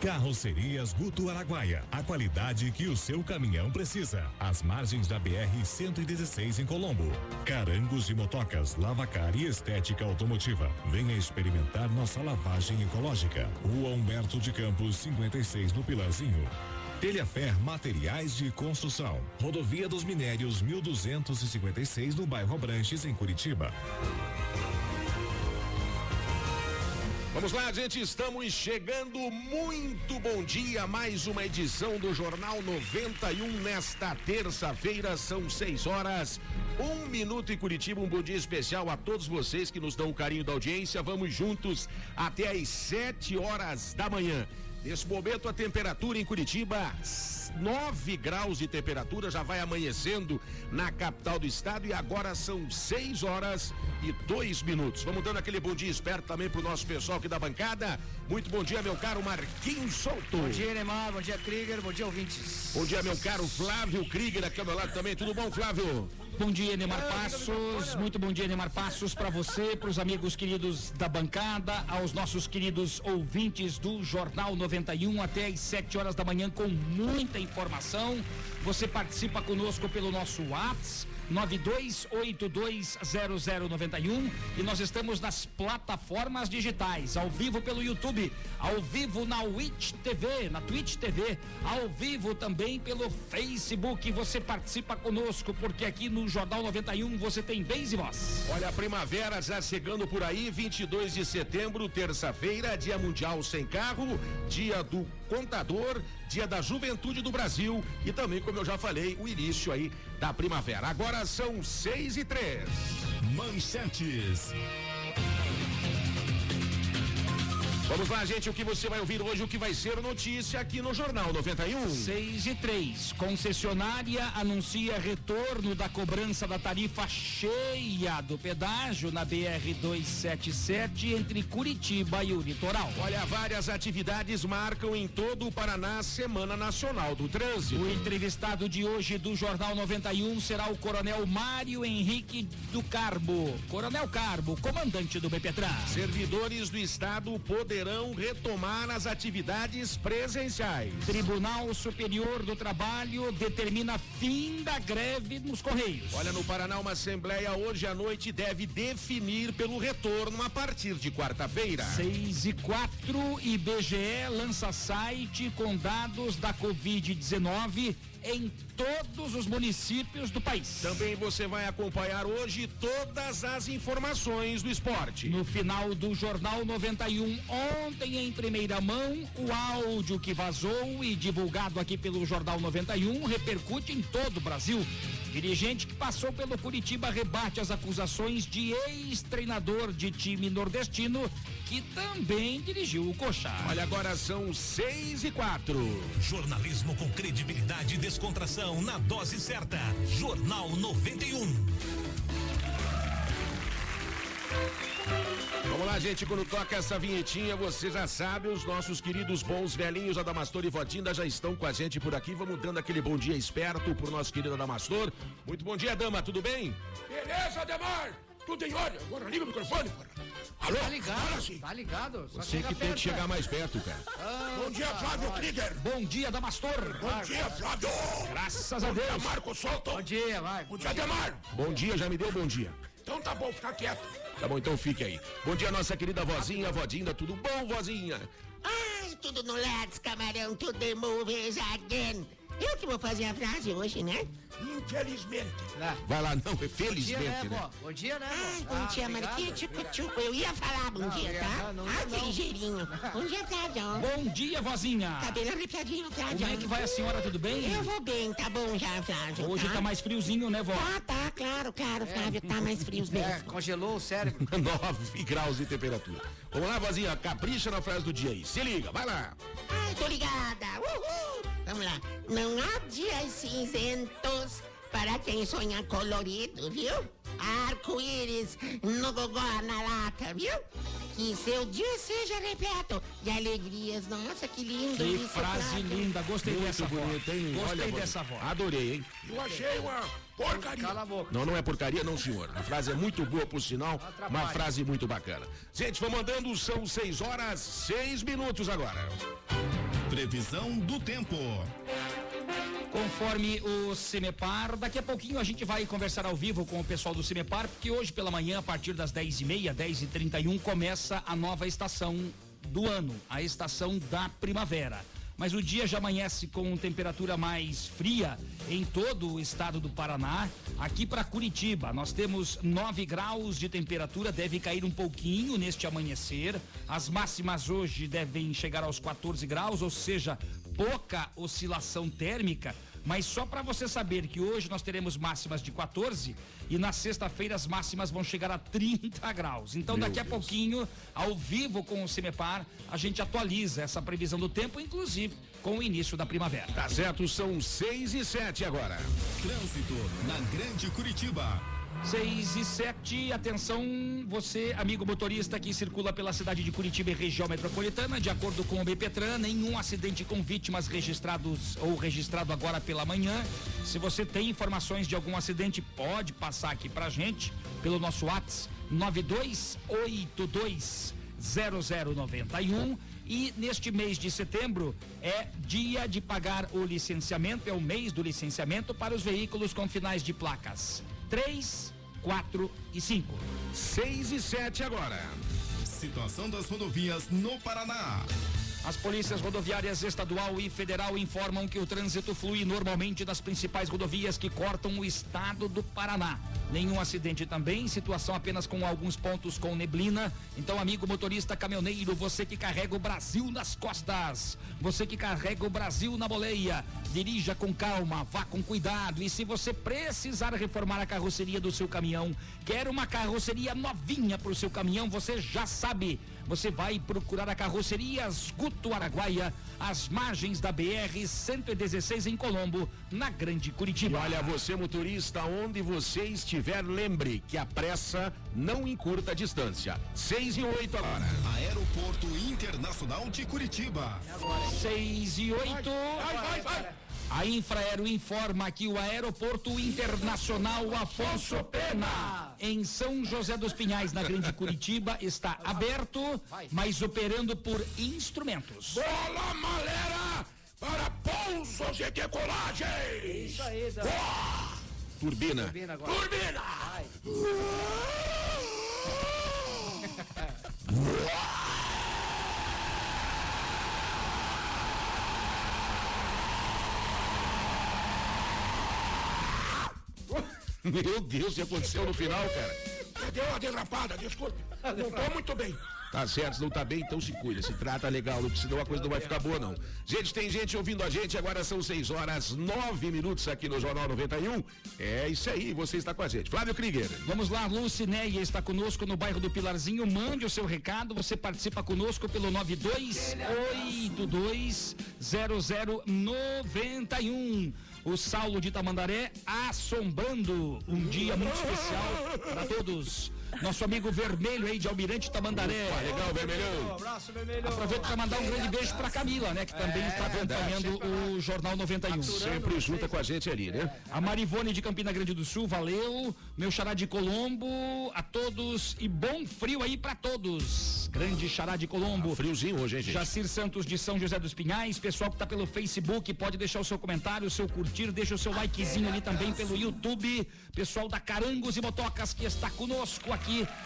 Carrocerias Guto Araguaia. A qualidade que o seu caminhão precisa. Às margens da BR 116 em Colombo. Carangos e motocas, lavacar e estética automotiva. Venha experimentar nossa lavagem ecológica. Rua Humberto de Campos, 56 no Pilarzinho. Telhafer Materiais de Construção. Rodovia dos Minérios 1256 no bairro Abranches, em Curitiba. Vamos lá, gente, estamos chegando. Muito bom dia. Mais uma edição do Jornal 91 nesta terça-feira, são 6 horas, um minuto em Curitiba. Um bom dia especial a todos vocês que nos dão o carinho da audiência. Vamos juntos até às 7 horas da manhã. Nesse momento, a temperatura em Curitiba, 9 graus de temperatura, já vai amanhecendo na capital do estado e agora são 6 horas e 2 minutos. Vamos dando aquele bom dia esperto também pro nosso pessoal aqui da bancada. Muito bom dia, meu caro Marquinhos Souto. Bom dia, Neymar. Bom dia, Krieger. Bom dia, ouvintes. Bom dia, meu caro Flávio Krieger, aqui ao meu lado também. Tudo bom, Flávio? Bom dia, Neymar Passos. Muito bom dia, Neymar Passos, para você, para os amigos queridos da bancada, aos nossos queridos ouvintes do Jornal 91 até às 7 horas da manhã com muita informação. Você participa conosco pelo nosso WhatsApp 92820091 e nós estamos nas plataformas digitais, ao vivo pelo YouTube, ao vivo na Twitch TV, na Twitch TV, ao vivo também pelo Facebook. Você participa conosco porque aqui no Jornal 91 você tem vez e voz. Olha, a primavera já chegando por aí, 22 de setembro, terça-feira, Dia Mundial Sem Carro, Dia do Contador, Dia da Juventude do Brasil e também, como eu já falei, o início aí da primavera. Agora são seis e três. Manchetes. Vamos lá, gente, o que você vai ouvir hoje, o que vai ser notícia aqui no Jornal 91. 6 e 3. Concessionária anuncia retorno da cobrança da tarifa cheia do pedágio na BR 277 entre Curitiba e o litoral. Olha, várias atividades marcam em todo o Paraná a Semana Nacional do Trânsito. O entrevistado de hoje do Jornal 91 será o Coronel Mário Henrique do Carbo. Coronel Carbo, comandante do BPTran. Servidores do Estado poderão retomar as atividades presenciais. Tribunal Superior do Trabalho determina fim da greve nos Correios. Olha, no Paraná, uma assembleia hoje à noite deve definir pelo retorno a partir de quarta-feira. 6 e 4, IBGE lança site com dados da Covid-19 em todos os municípios do país. Também você vai acompanhar hoje todas as informações do esporte. No final do Jornal 91, ontem em primeira mão, o áudio que vazou e divulgado aqui pelo Jornal 91 repercute em todo o Brasil. Dirigente que passou pelo Curitiba rebate as acusações de ex-treinador de time nordestino que também dirigiu o Coxa. Olha, agora são seis e quatro. Jornalismo com credibilidade e descontração na dose certa. Jornal 91. Vamos lá, gente, quando toca essa vinhetinha, você já sabe, os nossos queridos bons velhinhos Adamastor e Vodinda já estão com a gente por aqui. Vamos dando aquele bom dia esperto pro nosso querido Adamastor. Muito bom dia, dama, tudo bem? Beleza, Ademar? Tudo em ordem. Agora liga o microfone, porra. Alô? Tá ligado? Tá ligado? Só Você que tem que perto, chegar é. mais perto, cara. Bom dia, Flávio Krieger. Bom dia, Damastor. Bom dia, Flávio. Graças a Bom dia, Deus. Marco Solto. Bom dia, vai. Bom dia, Ademar. Bom dia, já me deu bom dia. Então tá bom, fica quieto. Tá bom, então fique aí. Bom dia, nossa querida vozinha, vodinda, tudo bom, vozinha? Ai, tudo no Lads, camarão, tudo the movies again. Eu que vou fazer a frase hoje, né? Infelizmente. Vai lá, não, Bom dia, felizmente, né, né? Bom dia, né, bom Ah, dia. Marquinhos, tchucu, tchucu. Eu ia falar bom Não, dia, ia- tá? não, não Ai, ia que ligeirinho. Bom dia, Flávio. Bom dia, vozinha. Tá bem arrepiadinho, Flávio. Como é que vai a senhora, tudo bem? Eu vou bem, tá bom já, Flávio. Hoje tá mais friozinho, né, vó? Tá, tá, claro, claro, Flávio, tá mais frio É, mesmo. congelou o cérebro. 9 graus de temperatura. Vamos lá, vozinha, capricha na frase do dia aí. Se liga, vai lá. Ai, tô ligada. Uhul. Vamos lá. Não há dias cinzentos para quem sonha colorido, viu? Arco-íris no gogó na lata, viu? Que seu dia seja repleto de alegrias. Nossa, que lindo Que isso, frase Flávio. linda, gostei dessa voz. bonito, hein? Gostei Olha, dessa voz. Adorei, hein? Eu achei uma porcaria. Cala a boca. Não, não é porcaria, não, senhor. A frase é muito boa, por sinal. Uma frase muito bacana. Gente, vamos andando, são 6 horas, 6 minutos agora. Previsão do tempo. Conforme o Cimepar, daqui a pouquinho a gente vai conversar ao vivo com o pessoal do Cimepar, porque hoje pela manhã, a partir das 10h30, 10h31, começa a nova estação do ano, a estação da primavera. Mas o dia já amanhece com temperatura mais fria em todo o estado do Paraná. Aqui para Curitiba, nós temos 9 graus de temperatura, deve cair um pouquinho neste amanhecer. As máximas hoje devem chegar aos 14 graus, ou seja, pouca oscilação térmica, mas só para você saber que hoje nós teremos máximas de 14 e na sexta-feira as máximas vão chegar a 30 graus. Então Meu daqui a Deus. pouquinho, ao vivo com o Cimepar, a gente atualiza essa previsão do tempo, inclusive com o início da primavera. Tá certo, são 6 e 7 agora. Trânsito na Grande Curitiba. 6 e 7, atenção, você, amigo motorista que circula pela cidade de Curitiba e região metropolitana, de acordo com o BPTran, nenhum acidente com vítimas registrados ou registrado agora pela manhã. Se você tem informações de algum acidente, pode passar aqui pra gente pelo nosso WhatsApp 9282 0091 e neste mês de setembro é dia de pagar o licenciamento, é o mês do licenciamento para os veículos com finais de placas 3, 4 e 5. 6 e 7 agora. Situação das rodovias no Paraná. As polícias rodoviárias estadual e federal informam que o trânsito flui normalmente nas principais rodovias que cortam o estado do Paraná. Nenhum acidente também, situação apenas com alguns pontos com neblina. Então, amigo motorista caminhoneiro, você que carrega o Brasil nas costas, você que carrega o Brasil na boleia, dirija com calma, vá com cuidado. E se você precisar reformar a carroceria do seu caminhão, quer uma carroceria novinha para o seu caminhão, você já sabe. Você vai procurar a carrocerias Guto Araguaia, às margens da BR 116 em Colombo, na Grande E Curitiba. olha, você motorista, onde você estiver, lembre que a pressa não encurta a distância. 6 e 8 agora. Aeroporto Internacional de Curitiba. 6 e 8. Vai, vai, vai. A Infraero informa que o Aeroporto Internacional Afonso Pena, em São José dos Pinhais, na Grande Curitiba, está aberto, mas operando por instrumentos. Bola malera para pousos e decolagens. Isso aí, Dan. Turbina. Turbina agora. Turbina. Vai. Meu Deus, o que aconteceu no final, cara? Deu uma derrapada, desculpe. Não tô muito bem. Tá certo, se não tá bem, então se cuida, se trata legal, senão a coisa não vai ficar boa, não. Gente, tem gente ouvindo a gente, agora são 6 horas 9 minutos aqui no Jornal 91. É isso aí, você está com a gente. Flávio Krieger. Vamos lá, Lucinéia está conosco no bairro do Pilarzinho. Mande o seu recado, você participa conosco pelo 92820091. O Saulo de Tamandaré assombrando um dia muito especial para todos. Nosso amigo vermelho aí de Almirante Tamandaré. Tá legal, vermelhão. Um abraço, vermelho. Aproveito para mandar um grande beijo para Camila, né, que também está acompanhando o Jornal 91. Sempre junta com a gente ali, né? A Marivone de Campina Grande do Sul, valeu. Meu xará de Colombo, a todos e bom frio aí pra todos. Grande xará de Colombo. Friozinho hoje, hein, gente? Jacir Santos de São José dos Pinhais, pessoal que tá pelo Facebook, pode deixar o seu comentário, o seu curtir, deixa o seu likezinho ali também pelo YouTube. Pessoal da Carangos e Motocas que está conosco aqui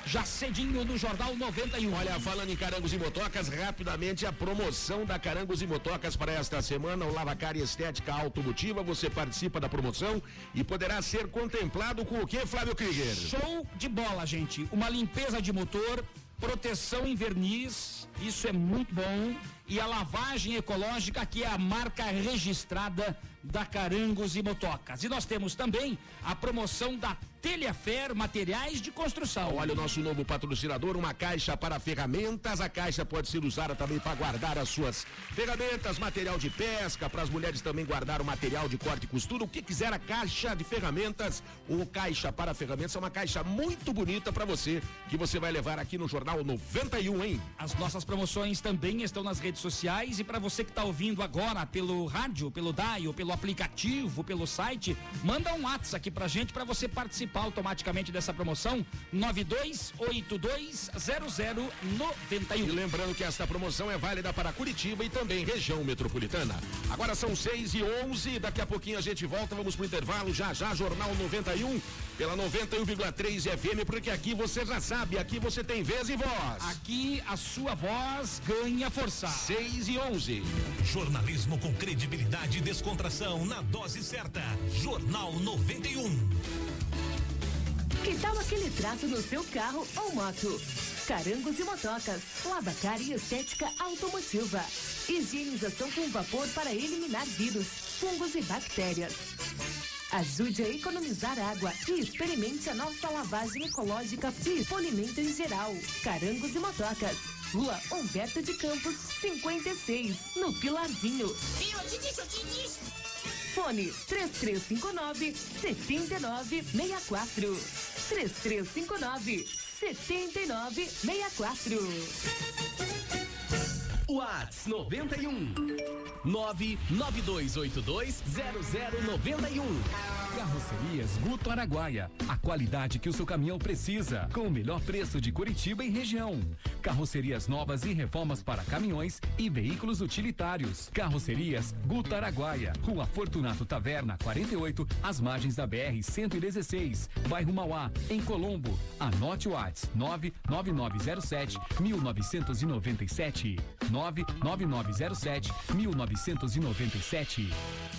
já cedinho no Jornal 91. Olha, falando em carangos e motocas, rapidamente a promoção da Carangos e Motocas para esta semana, o Lavacar Estética Automotiva, você participa da promoção e poderá ser contemplado com o que, Flávio Krieger? Show de bola, gente. Uma limpeza de motor, proteção em verniz, isso é muito bom. e a lavagem ecológica, que é a marca registrada da Carangos e Motocas. E nós temos também a promoção da Telhafer Materiais de Construção. Olha o nosso novo patrocinador, uma caixa para ferramentas. A caixa pode ser usada também para guardar as suas ferramentas, material de pesca, para as mulheres também guardar o material de corte e costura. O que quiser, a caixa de ferramentas ou caixa para ferramentas é uma caixa muito bonita para você que você vai levar aqui no Jornal 91, hein? As nossas promoções também estão nas redes sociais e para você que está ouvindo agora pelo rádio, pelo dial, pelo aplicativo, pelo site, manda um WhatsApp aqui pra gente para você participar automaticamente dessa promoção 92820091. E lembrando que esta promoção é válida para Curitiba e também região metropolitana. Agora são 6 e 11 daqui a pouquinho a gente volta, vamos pro intervalo, já já, Jornal 91, pela 91,3 FM, porque aqui você já sabe, aqui você tem vez e voz. Aqui a sua voz ganha força. 6 e 11. Jornalismo com credibilidade e descontração na dose certa. Jornal 91. Que tal aquele trato no seu carro ou moto? Carangos e motocas, lavacar e estética automotiva. Higienização com vapor para eliminar vírus, fungos e bactérias. Ajude a economizar água e experimente a nossa lavagem ecológica e polimento em geral. Carangos e motocas. Rua Humberto de Campos, 56, no Pilarzinho. Viu? Eu te disse, eu te disse. Fone 3359 7964. 3359 7964. Whats 91 992820091. Carrocerias Guto Araguaia. A qualidade que o seu caminhão precisa. Com o melhor preço de Curitiba e região. Carrocerias novas e reformas para caminhões e veículos utilitários. Carrocerias Guto Araguaia. Rua Fortunato Taverna, 48, às margens da BR 116. Bairro Mauá, em Colombo. Anote o Whats 99907 1997. 99907 1997.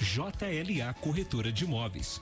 JLA Corretora de Imóveis.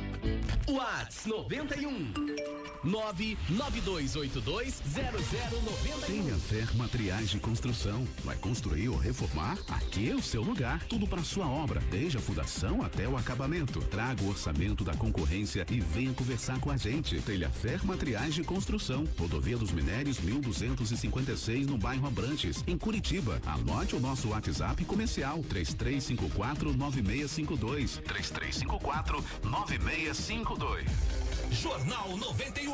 Whats 91 992820091. Tenha Fer Materiais de Construção. Vai construir ou reformar? Aqui é o seu lugar. Tudo para sua obra, desde a fundação até o acabamento. Traga o orçamento da concorrência e venha conversar com a gente. Telha Fer Materiais de Construção. Rodovia dos Minérios 1256 no bairro Abrantes, em Curitiba. Anote o nosso WhatsApp comercial 3354 9652. 3354 9652. Jornal 91.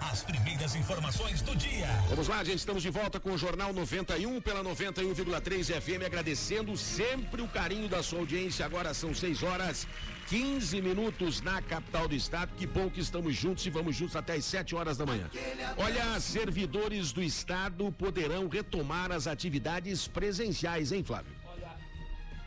As primeiras informações do dia. Vamos lá, gente, estamos de volta com o Jornal 91 pela 91,3 FM, agradecendo sempre o carinho da sua audiência. Agora são 6 horas 15 minutos na capital do estado. Que bom que estamos juntos e vamos juntos até as 7 horas da manhã. Olha, servidores do estado poderão retomar as atividades presenciais, hein, Flávio?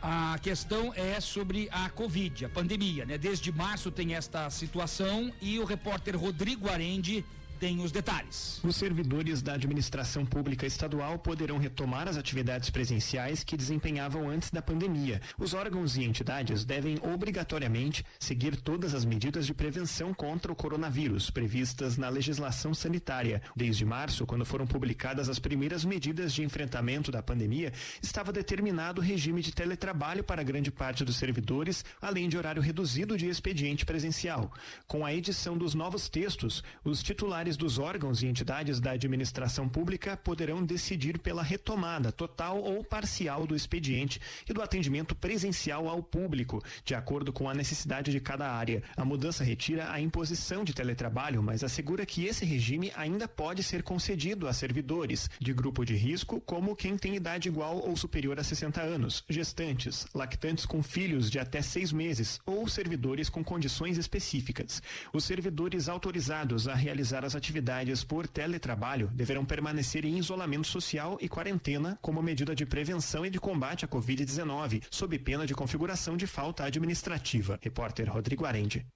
A questão é sobre a Covid, a pandemia, né? Desde março tem esta situação e o repórter Rodrigo Arende tem os detalhes. Os servidores da administração pública estadual poderão retomar as atividades presenciais que desempenhavam antes da pandemia. Os órgãos e entidades devem obrigatoriamente seguir todas as medidas de prevenção contra o coronavírus previstas na legislação sanitária. Desde março, quando foram publicadas as primeiras medidas de enfrentamento da pandemia, estava determinado o regime de teletrabalho para grande parte dos servidores, além de horário reduzido de expediente presencial. Com a edição dos novos textos, os titulares dos órgãos e entidades da administração pública poderão decidir pela retomada total ou parcial do expediente e do atendimento presencial ao público, de acordo com a necessidade de cada área. A mudança retira a imposição de teletrabalho, mas assegura que esse regime ainda pode ser concedido a servidores de grupo de risco, como quem tem idade igual ou superior a 60 anos, gestantes, lactantes com filhos de até seis meses ou servidores com condições específicas. Os servidores autorizados a realizar as atividades por teletrabalho deverão permanecer em isolamento social e quarentena como medida de prevenção e de combate à Covid-19, sob pena de configuração de falta administrativa. Repórter Rodrigo Arende.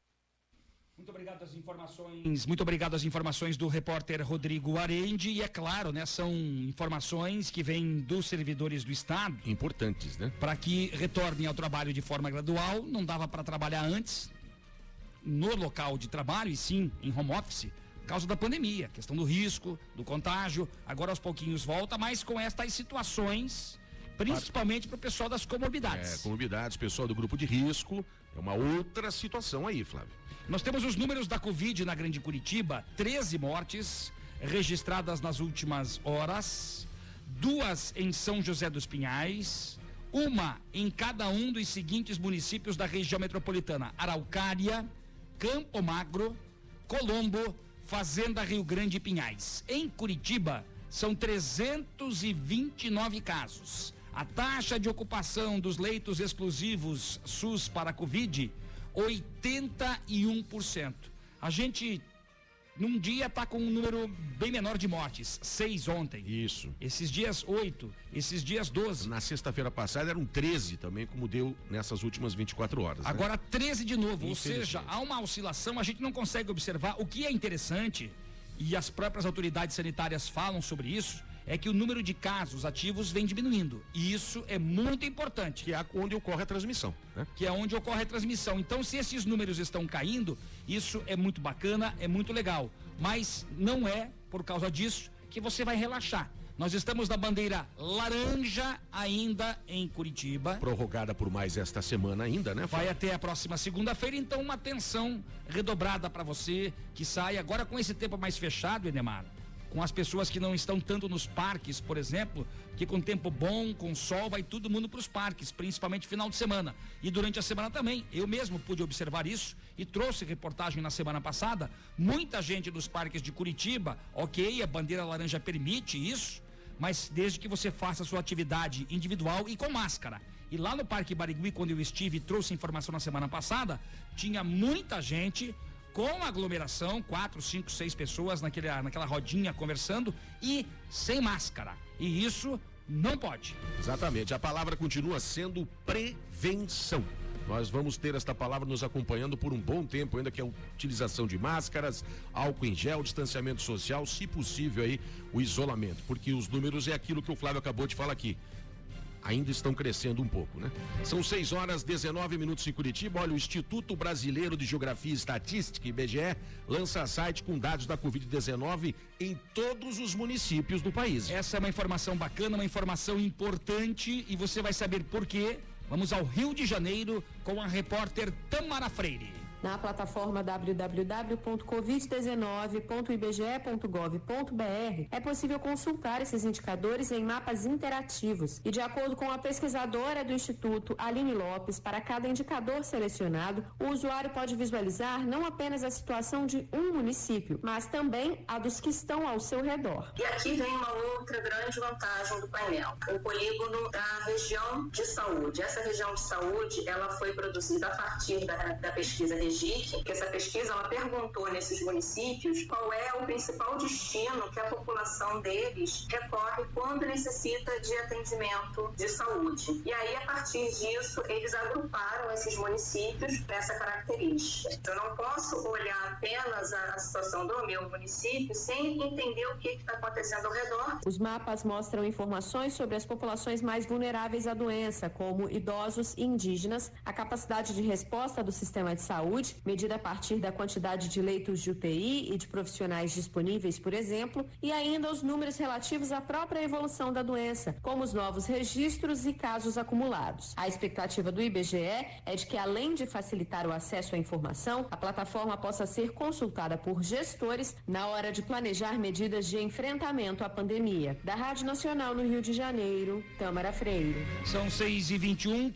Muito obrigado às informações. Muito obrigado às informações do repórter Rodrigo Arende. E é claro, né? São informações que vêm dos servidores do Estado. Importantes, né? Para que retornem ao trabalho de forma gradual. Não dava para trabalhar antes no local de trabalho, e sim em home office causa da pandemia, questão do risco, do contágio. Agora aos pouquinhos volta, mas com estas situações, principalmente para o pessoal das comorbidades. É, comorbidades, pessoal do grupo de risco, é uma outra situação aí, Flávio. Nós temos os números da Covid na Grande Curitiba, 13 mortes registradas nas últimas horas, duas em São José dos Pinhais, uma em cada um dos seguintes municípios da região metropolitana: Araucária, Campo Magro, Colombo, Fazenda Rio Grande e Pinhais. Em Curitiba, são 329 casos. A taxa de ocupação dos leitos exclusivos SUS para Covid, 81%. A gente num dia está com um número bem menor de mortes. Seis ontem. Isso. Esses dias, oito. Esses dias, doze. Na sexta-feira passada eram 13 também, como deu nessas últimas 24 horas. Né? Agora 13 de novo. Ou seja, há uma oscilação, a gente não consegue observar. O que é interessante, e as próprias autoridades sanitárias falam sobre isso, é que o número de casos ativos vem diminuindo. E isso é muito importante. Que é onde ocorre a transmissão. Né? Que é onde ocorre a transmissão. Então, se esses números estão caindo, isso é muito bacana, é muito legal. Mas não é por causa disso que você vai relaxar. Nós estamos na bandeira laranja ainda em Curitiba. Prorrogada por mais esta semana ainda, né? Vai até a próxima segunda-feira, então uma atenção redobrada para você que sai agora com esse tempo mais fechado, Enemar com as pessoas que não estão tanto nos parques, por exemplo, que com tempo bom, com sol, vai todo mundo para os parques, principalmente final de semana. E durante a semana também. Eu mesmo pude observar isso e trouxe reportagem na semana passada. Muita gente dos parques de Curitiba, ok, a bandeira laranja permite isso, mas desde que você faça sua atividade individual e com máscara. E lá no Parque Barigui, quando eu estive e trouxe informação na semana passada, tinha muita gente com aglomeração, quatro, cinco, seis pessoas naquele, naquela rodinha conversando e sem máscara. E isso não pode. Exatamente. A palavra continua sendo prevenção. Nós vamos ter esta palavra nos acompanhando por um bom tempo, ainda que a utilização de máscaras, álcool em gel, distanciamento social, se possível aí o isolamento, porque os números é aquilo que o Flávio acabou de falar aqui ainda estão crescendo um pouco, né? São 6 horas 19 minutos em Curitiba. Olha, o Instituto Brasileiro de Geografia e Estatística, IBGE, lança site com dados da Covid-19 em todos os municípios do país. Essa é uma informação bacana, uma informação importante e você vai saber por quê. Vamos ao Rio de Janeiro com a repórter Tamara Freire. Na plataforma www.covid19.ibge.gov.br é possível consultar esses indicadores em mapas interativos e, de acordo com a pesquisadora do Instituto, Aline Lopes, para cada indicador selecionado, o usuário pode visualizar não apenas a situação de um município, mas também a dos que estão ao seu redor. E aqui vem uma outra grande vantagem do painel, o polígono da região de saúde. Essa região de saúde, ela foi produzida a partir da, da pesquisa regional Que essa pesquisa ela perguntou nesses municípios qual é o principal destino que a população deles recorre quando necessita de atendimento de saúde. E aí, a partir disso, eles agruparam esses municípios nessa característica. Eu não posso olhar apenas a situação do meu município sem entender o que está acontecendo ao redor. Os mapas mostram informações sobre as populações mais vulneráveis à doença, como idosos e indígenas, a capacidade de resposta do sistema de saúde, medida a partir da quantidade de leitos de UTI e de profissionais disponíveis, por exemplo, e ainda os números relativos à própria evolução da doença, como os novos registros e casos acumulados. A expectativa do IBGE é de que, além de facilitar o acesso à informação, a plataforma possa ser consultada por gestores na hora de planejar medidas de enfrentamento à pandemia. Da Rádio Nacional no Rio de Janeiro, Tâmara Freire. São 6 e 21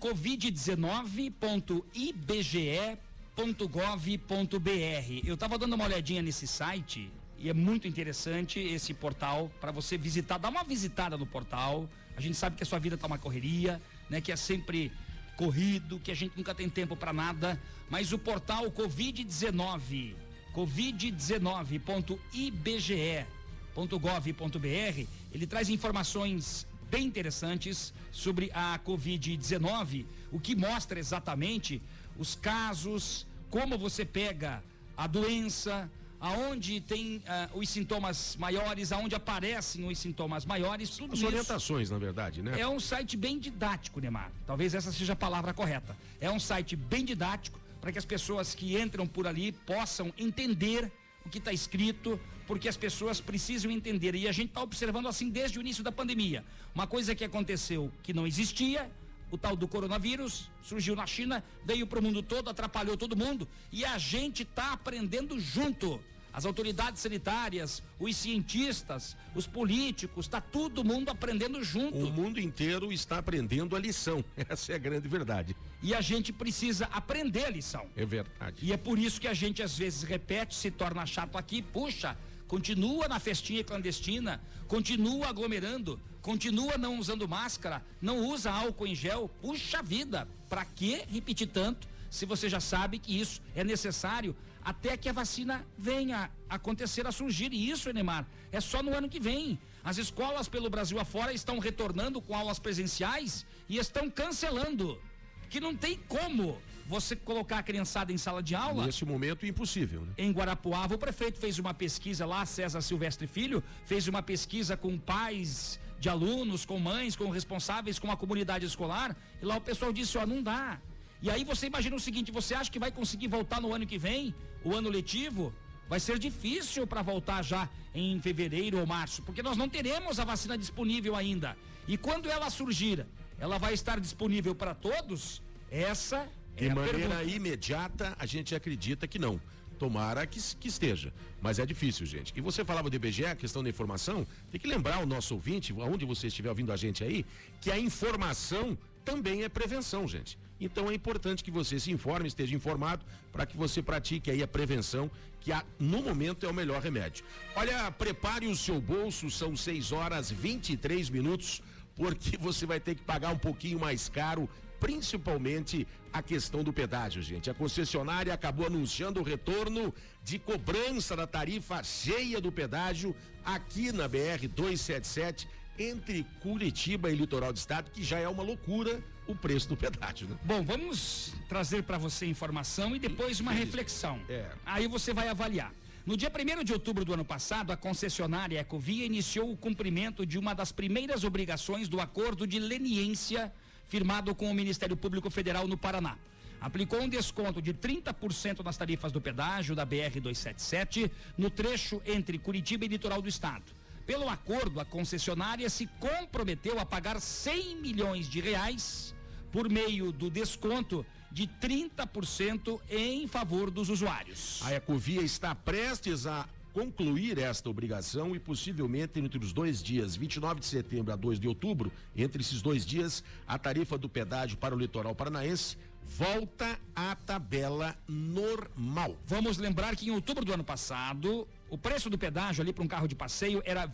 covid19.ibge.gov.br. Eu estava dando uma olhadinha nesse site e é muito interessante esse portal para você visitar, dar uma visitada no portal. A gente sabe que a sua vida tá uma correria, né? Que é sempre corrido, que a gente nunca tem tempo para nada, mas o portal Covid-19, covid19.ibge.gov.br, ele traz informações bem interessantes sobre a Covid-19, o que mostra exatamente os casos, como você pega a doença, aonde tem uh, os sintomas maiores, aonde aparecem os sintomas maiores, tudo As isso. orientações, na verdade, né? É um site bem didático, Neymar. Talvez essa seja a palavra correta. É um site bem didático para que as pessoas que entram por ali possam entender o que está escrito, porque as pessoas precisam entender. E a gente está observando assim desde o início da pandemia. Uma coisa que aconteceu que não existia, o tal do coronavírus, surgiu na China, veio para o mundo todo, atrapalhou todo mundo. E a gente está aprendendo junto. As autoridades sanitárias, os cientistas, os políticos, está todo mundo aprendendo junto. O mundo inteiro está aprendendo a lição. Essa é a grande verdade. E a gente precisa aprender a lição. É verdade. E é por isso que a gente às vezes repete, se torna chato aqui, puxa, continua na festinha clandestina, continua aglomerando, continua não usando máscara, não usa álcool em gel. Puxa vida, para que repetir tanto se você já sabe que isso é necessário até que a vacina venha a acontecer a surgir. E isso, Enemar, é só no ano que vem. As escolas pelo Brasil afora estão retornando com aulas presenciais e estão cancelando. Que não tem como você colocar a criançada em sala de aula. Nesse momento, impossível. Né? Em Guarapuava, o prefeito fez uma pesquisa lá, César Silvestre Filho, fez uma pesquisa com pais de alunos, com mães, com responsáveis, com a comunidade escolar, e lá o pessoal disse: ó, não dá. E aí você imagina o seguinte: você acha que vai conseguir voltar no ano que vem, o ano letivo? Vai ser difícil para voltar já em fevereiro ou março, porque nós não teremos a vacina disponível ainda. E quando ela surgir, ela vai estar disponível para todos? Essa de é maneira pergunta. imediata, a gente acredita que não. Tomara que, que, esteja. Mas é difícil, gente. E você falava do IBGE, a questão da informação, tem que lembrar o nosso ouvinte, aonde você estiver ouvindo a gente aí, que a informação também é prevenção, gente. Então é importante que você se informe, esteja informado, para que você pratique aí a prevenção, que há, no momento é o melhor remédio. Olha, prepare o seu bolso, são 6 horas 23 minutos, porque você vai ter que pagar um pouquinho mais caro principalmente a questão do pedágio, gente. A concessionária acabou anunciando o retorno de cobrança da tarifa cheia do pedágio aqui na BR 277 entre Curitiba e Litoral do Estado, que já é uma loucura o preço do pedágio. Né? Bom, vamos trazer para você informação e depois uma reflexão. É. Aí você vai avaliar. No dia 1 de outubro do ano passado, a concessionária Ecovia iniciou o cumprimento de uma das primeiras obrigações do acordo de leniência firmado com o Ministério Público Federal no Paraná. Aplicou um desconto de 30% nas tarifas do pedágio da BR 277 no trecho entre Curitiba e litoral do estado. Pelo acordo, a concessionária se comprometeu a pagar 100 milhões de reais por meio do desconto de 30% em favor dos usuários. A Ecovia está prestes a concluir esta obrigação e possivelmente entre os dois dias, 29 de setembro a 2 de outubro, entre esses dois dias, a tarifa do pedágio para o litoral paranaense volta à tabela normal. Vamos lembrar que em outubro do ano passado, o preço do pedágio ali para um carro de passeio era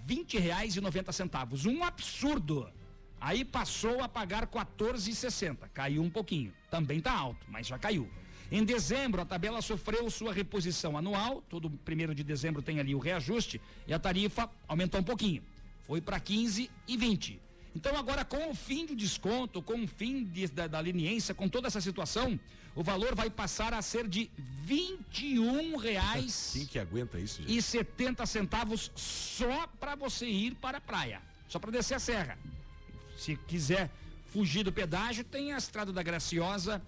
noventa centavos, um absurdo. Aí passou a pagar 14,60, caiu um pouquinho. Também tá alto, mas já caiu. Em dezembro, a tabela sofreu sua reposição anual, todo primeiro de dezembro tem ali o reajuste, e a tarifa aumentou um pouquinho. Foi para 15 e 20. Então, agora, com o fim do desconto, com o fim de, da, da leniência, com toda essa situação, o valor vai passar a ser de 21 reais Quem que aguenta isso, gente? e 70 centavos só para você ir para a praia, só para descer a serra. Se quiser fugir do pedágio, tem a Estrada da Graciosa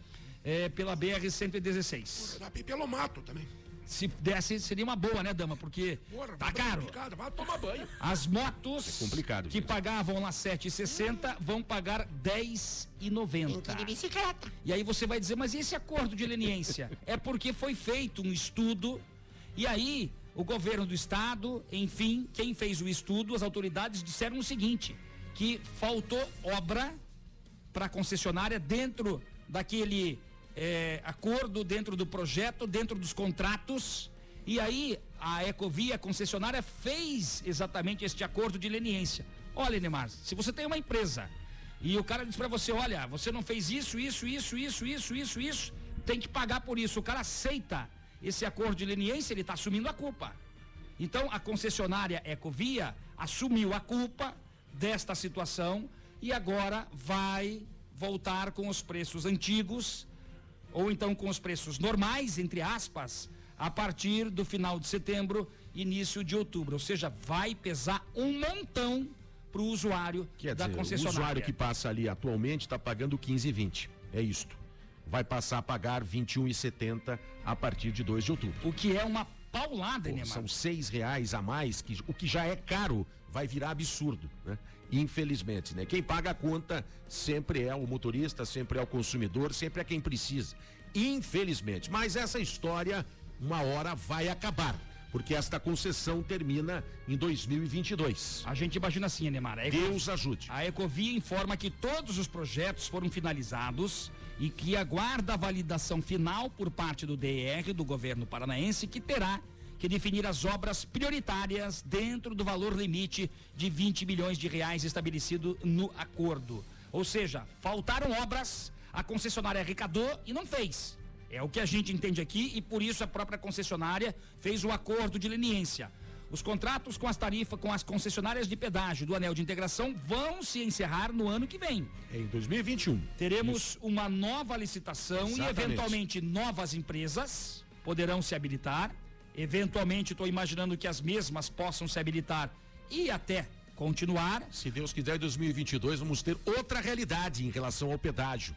eh, pela BR-116. Dá pra ir pelo mato também. Se desse, seria uma boa, né, dama? Porque Porra, tá caro. Vai tomar banho. As motos É complicado, que pagavam lá 7,60 vão pagar 10,90. de bicicleta. E aí você vai dizer, mas e esse acordo de leniência? é porque foi feito um estudo e aí o governo do estado, enfim, quem fez o estudo, as autoridades disseram o seguinte, que faltou obra para a concessionária dentro daquele eh, acordo, dentro do projeto, dentro dos contratos. E aí a Ecovia, a concessionária, fez exatamente este acordo de leniência. Olha, Neymar, se você tem uma empresa e o cara diz para você, olha, você não fez isso, isso, isso, isso, isso, isso, isso, tem que pagar por isso. O cara aceita esse acordo de leniência, ele está assumindo a culpa. Então a concessionária Ecovia assumiu a culpa desta situação e agora vai voltar com os preços antigos ou então com os preços normais, entre aspas, a partir do final de setembro, início de outubro. Ou seja, vai pesar um montão para o usuário Quer da dizer, o concessionária. usuário que passa ali atualmente está pagando 15,20. É isto. Vai passar a pagar 21,70 a partir de 2 de outubro. O que é uma paulada, Pô, Neymar. São seis reais a mais, que, o que já é caro vai virar absurdo, né? Infelizmente, né? Quem paga a conta sempre é o motorista, sempre é o consumidor, sempre é quem precisa. Infelizmente. Mas essa história, uma hora vai acabar. Porque esta concessão termina em 2022. A gente imagina assim, Neymar. a Eco- Deus ajude. A Ecovia informa que todos os projetos foram finalizados e que aguarda a validação final por parte do DR, do governo paranaense, que terá que definir as obras prioritárias dentro do valor limite de 20 milhões de reais estabelecido no acordo. Ou seja, faltaram obras, a concessionária arrecadou e não fez. É o que a gente entende aqui e por isso a própria concessionária fez o acordo de leniência. Os contratos com as tarifas com as concessionárias de pedágio do anel de integração vão se encerrar no ano que vem. Em 2021. Teremos uma nova licitação e Exatamente. eventualmente novas empresas poderão se habilitar. Eventualmente estou imaginando que as mesmas possam se habilitar e até continuar. Se Deus quiser, em 2022 vamos ter outra realidade em relação ao pedágio.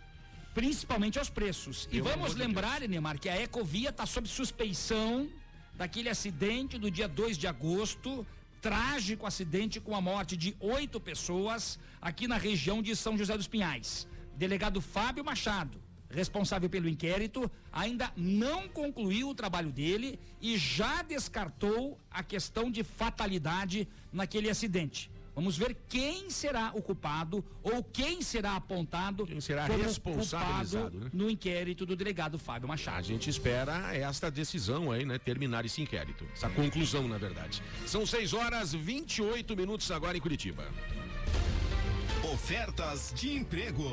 principalmente aos preços. e Pelo vamos lembrar, Neymar, que a Ecovia está sob suspeição daquele acidente do dia 2 de agosto, trágico acidente com a morte de oito pessoas aqui na região de São José dos Pinhais. Delegado Fábio Machado, responsável pelo inquérito, ainda não concluiu o trabalho dele e já descartou a questão de fatalidade naquele acidente. Vamos ver quem será o culpado ou quem será apontado quem será responsabilizado, né? no inquérito do delegado Fábio Machado. A gente espera esta decisão aí, né? Terminar esse inquérito. Essa conclusão, na verdade. São 6 horas 28 minutos agora em Curitiba. Ofertas de emprego.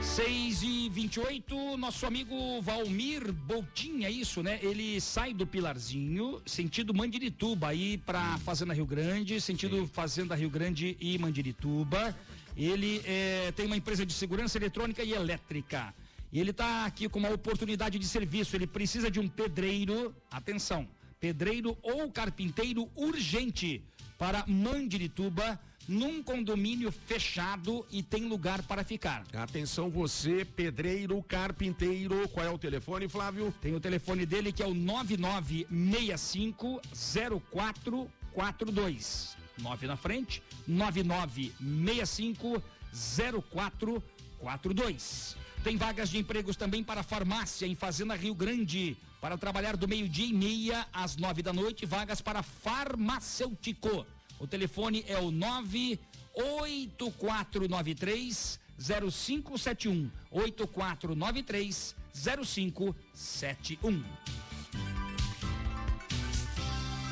6 e 28 nosso amigo Valmir Boutin, é isso, né? Ele sai do Pilarzinho, sentido Mandirituba, aí pra Fazenda Rio Grande, sentido Fazenda Rio Grande e Mandirituba. Ele eh, tem uma empresa de segurança eletrônica e elétrica. E ele tá aqui com uma oportunidade de serviço. Ele precisa de um pedreiro, atenção, pedreiro ou carpinteiro urgente para Mandirituba num condomínio fechado e tem lugar para ficar. Atenção você, pedreiro, carpinteiro, qual é o telefone, Flávio? Tem o telefone dele que é o 99650442. 9 na frente, 99650442. Tem vagas de empregos também para farmácia em Fazenda Rio Grande. Para trabalhar do meio-dia e meia às nove da noite, vagas para farmacêutico. O telefone é o 98493 0571. 8493 0571.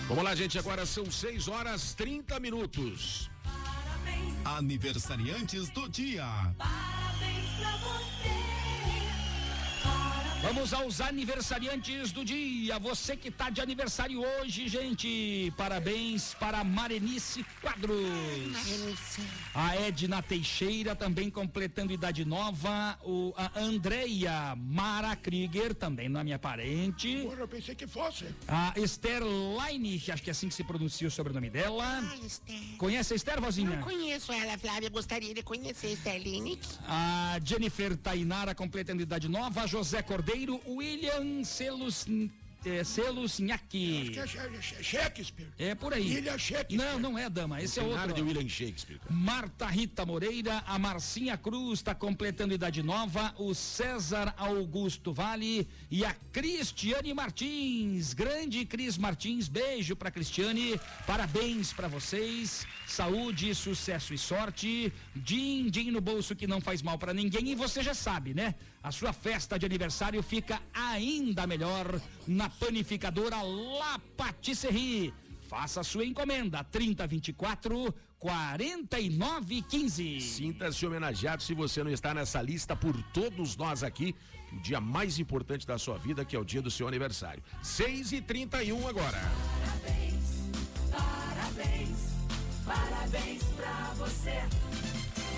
Vamos lá, gente, agora são 6 horas 30 minutos. Aniversariantes do dia. Parabéns pra você. Vamos aos aniversariantes do dia. Você que tá de aniversário hoje, gente. Parabéns para Marenice Quadros. A Edna Teixeira também completando idade nova. O, a Andreia Mara Krieger, também não é minha parente. Porra, eu pensei que fosse. A Esther Line, que acho que é assim que se pronuncia o sobrenome dela. Ah, Esther. Conhece a Esther, vozinha? Não conheço ela, Flávia. Gostaria de conhecer Sterling. A Jennifer Tainara completando idade nova, José Cordeiro, William Celos, eh, é Sha- Sha- Shakespeare. É por aí. William Shakespeare. Não, não é dama, esse é outro. de William Shakespeare. cara. Marta Rita Moreira, a Marcinha Cruz está completando idade nova, o César Augusto Vale e a Cristiane Martins. Grande Cris Martins, beijo para Cristiane, parabéns para vocês, saúde, sucesso e sorte. Din din no bolso que não faz mal para ninguém e você já sabe, né? A sua festa de aniversário fica ainda melhor na panificadora La Patisserie. Faça a sua encomenda 3024 4915. Sinta-se homenageado se você não está nessa lista por todos nós aqui. O dia mais importante da sua vida, que é o dia do seu aniversário. 6 e 31 agora. Parabéns, parabéns pra você.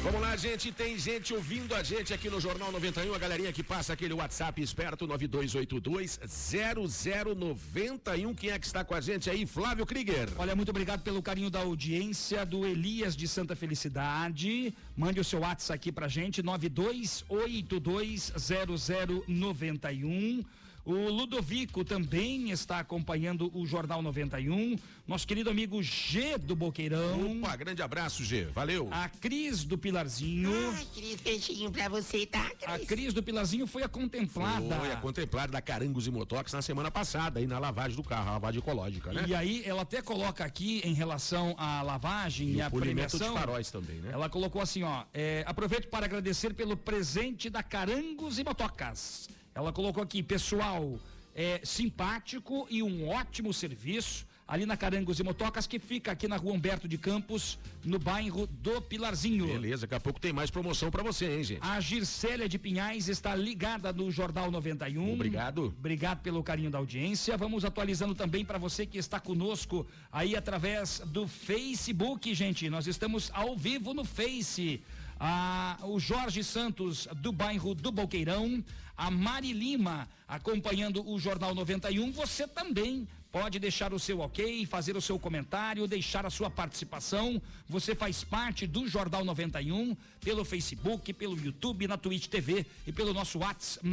Vamos lá, gente. Tem gente ouvindo a gente aqui no Jornal 91. A galerinha que passa aquele WhatsApp esperto 9282-0091. Quem é que está com a gente aí? Flávio Krieger. Olha, muito obrigado pelo carinho da audiência do Elias de Santa Felicidade. Mande o seu WhatsApp aqui pra gente, 92820091. O Ludovico também está acompanhando o Jornal 91. Nosso querido amigo G do Boqueirão. Opa, grande abraço, G. Valeu. A Cris do Pilarzinho. Ai, Cris, beijinho pra você, tá, Cris? A Cris do Pilarzinho foi a contemplada. Foi a contemplada da Carangos e Motox na semana passada, aí na lavagem do carro, a lavagem ecológica, né? E aí, ela até coloca aqui em relação à lavagem e, E à polimento premiação. de faróis também, né? Ela colocou assim, ó. é, aproveito para agradecer pelo presente da Carangos e Motocas. Ela colocou aqui, pessoal, é, simpático e um ótimo serviço ali na Carangos e Motocas, que fica aqui na rua Humberto de Campos, no bairro do Pilarzinho. Beleza, daqui a pouco tem mais promoção pra você, hein, gente? A Gircélia de Pinhais está ligada no Jornal 91. Obrigado. Obrigado pelo carinho da audiência. Vamos atualizando também para você que está conosco aí através do Facebook, gente. Nós estamos ao vivo no Face. Ah, o Jorge Santos do bairro do Boqueirão, a Mari Lima acompanhando o Jornal 91. Você também pode deixar o seu ok, fazer o seu comentário, deixar a sua participação. Você faz parte do Jornal 91 pelo Facebook, pelo YouTube, na Twitch TV e pelo nosso WhatsApp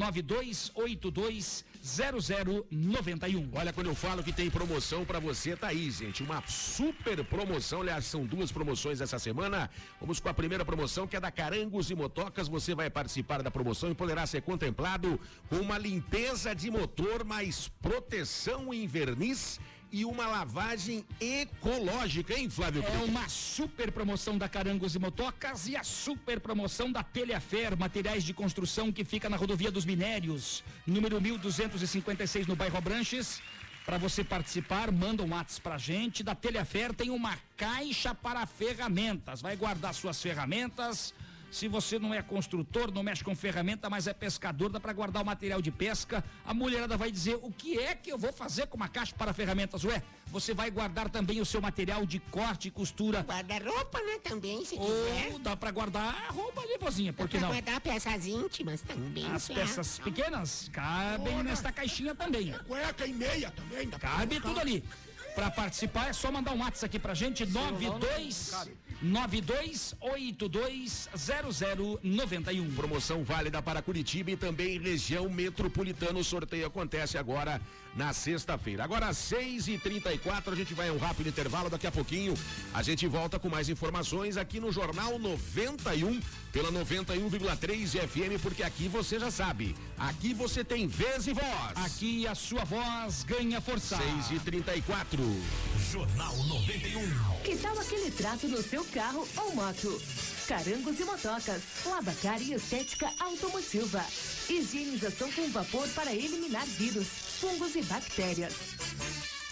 92820091. Olha, quando eu falo que tem promoção pra você, tá aí, gente. Uma super promoção. Aliás, são duas promoções essa semana. Vamos com a primeira promoção, que é da Carangos e Motocas. Você vai participar da promoção e poderá ser contemplado com uma limpeza de motor, mais proteção em verniz e uma lavagem ecológica, hein, Flávio? É uma super promoção da Carangos e Motocas e a super promoção da Telhafer, materiais de construção que fica na rodovia dos Minérios, número 1256 no bairro Branches. Para você participar, manda um WhatsApp pra gente. Da Telhafer tem uma caixa para ferramentas. Vai guardar suas ferramentas. Se você não é construtor, não mexe com ferramenta, mas é pescador, dá para guardar o material de pesca. A mulherada vai dizer: o que é que eu vou fazer com uma caixa para ferramentas? Ué, você vai guardar também o seu material de corte e costura. Guarda-roupa, né, também, se Ou quiser. dá para guardar a roupa ali, vozinha, por que não? guardar peças íntimas também. As tá? peças pequenas cabem nesta caixinha também. Cueca e meia também. Dá pra Cabe tudo ali. Para participar é só mandar um WhatsApp aqui pra gente, 92 92820091. Promoção válida para Curitiba e também região metropolitana. O sorteio acontece agora na sexta-feira. Agora às 6h34, a gente vai a um rápido intervalo. Daqui a pouquinho a gente volta com mais informações aqui no Jornal 91, pela 91,3 FM, porque aqui você já sabe. Aqui você tem vez e voz. Aqui a sua voz ganha força. 6h34. Jornal 91. Que tal aquele trato no seu carro ou moto? Carangos e motocas, lavacar e estética automotiva. Higienização com vapor para eliminar vírus, fungos e bactérias.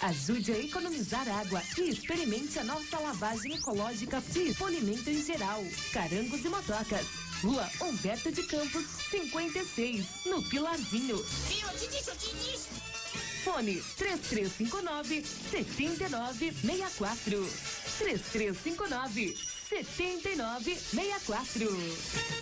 Ajude a economizar água e experimente a nossa lavagem ecológica e polimento em geral. Carangos e motocas. Rua Humberto de Campos, 56, no Pilarzinho. Fone 3359 7964. 3359 7964.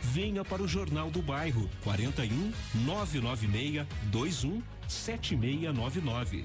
Venha para o Jornal do Bairro 41 996 21 7699.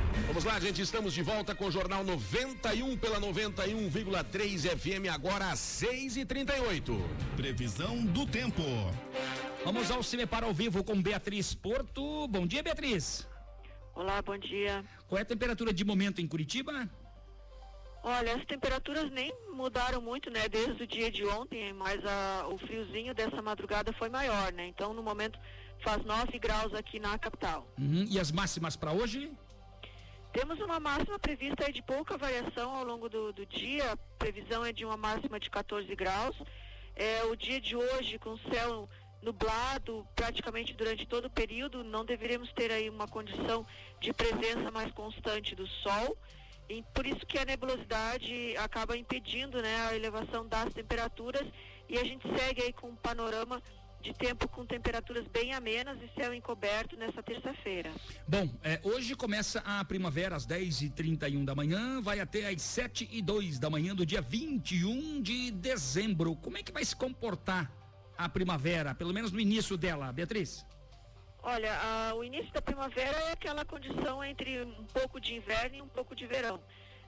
Vamos lá, gente, estamos de volta com o Jornal 91 pela 91,3 FM, agora às 6 e 38 Previsão do tempo. Vamos ao Cine para ao vivo com Beatriz Porto. Bom dia, Beatriz. Olá, bom dia. Qual é a temperatura de momento em Curitiba? Olha, as temperaturas nem mudaram muito, né, desde o dia de ontem, mas a, o friozinho dessa madrugada foi maior, né? Então, no momento, faz 9 graus aqui na capital. Uhum, E as máximas para hoje? Temos uma máxima prevista de pouca variação ao longo do, do dia. A previsão é de uma máxima de 14 graus. É, o dia de hoje, com céu nublado praticamente durante todo o período, não deveremos ter aí uma condição de presença mais constante do sol. E por isso que a nebulosidade acaba impedindo né, a elevação das temperaturas e a gente segue aí com um panorama de tempo com temperaturas bem amenas e céu encoberto nessa terça-feira. Bom, é, hoje começa a primavera às 10 e 31 da manhã, vai até às 7 e 2 da manhã do dia 21 de dezembro. Como é que vai se comportar a primavera, pelo menos no início dela, Beatriz? Olha, a- o início da primavera é aquela condição entre um pouco de inverno e um pouco de verão.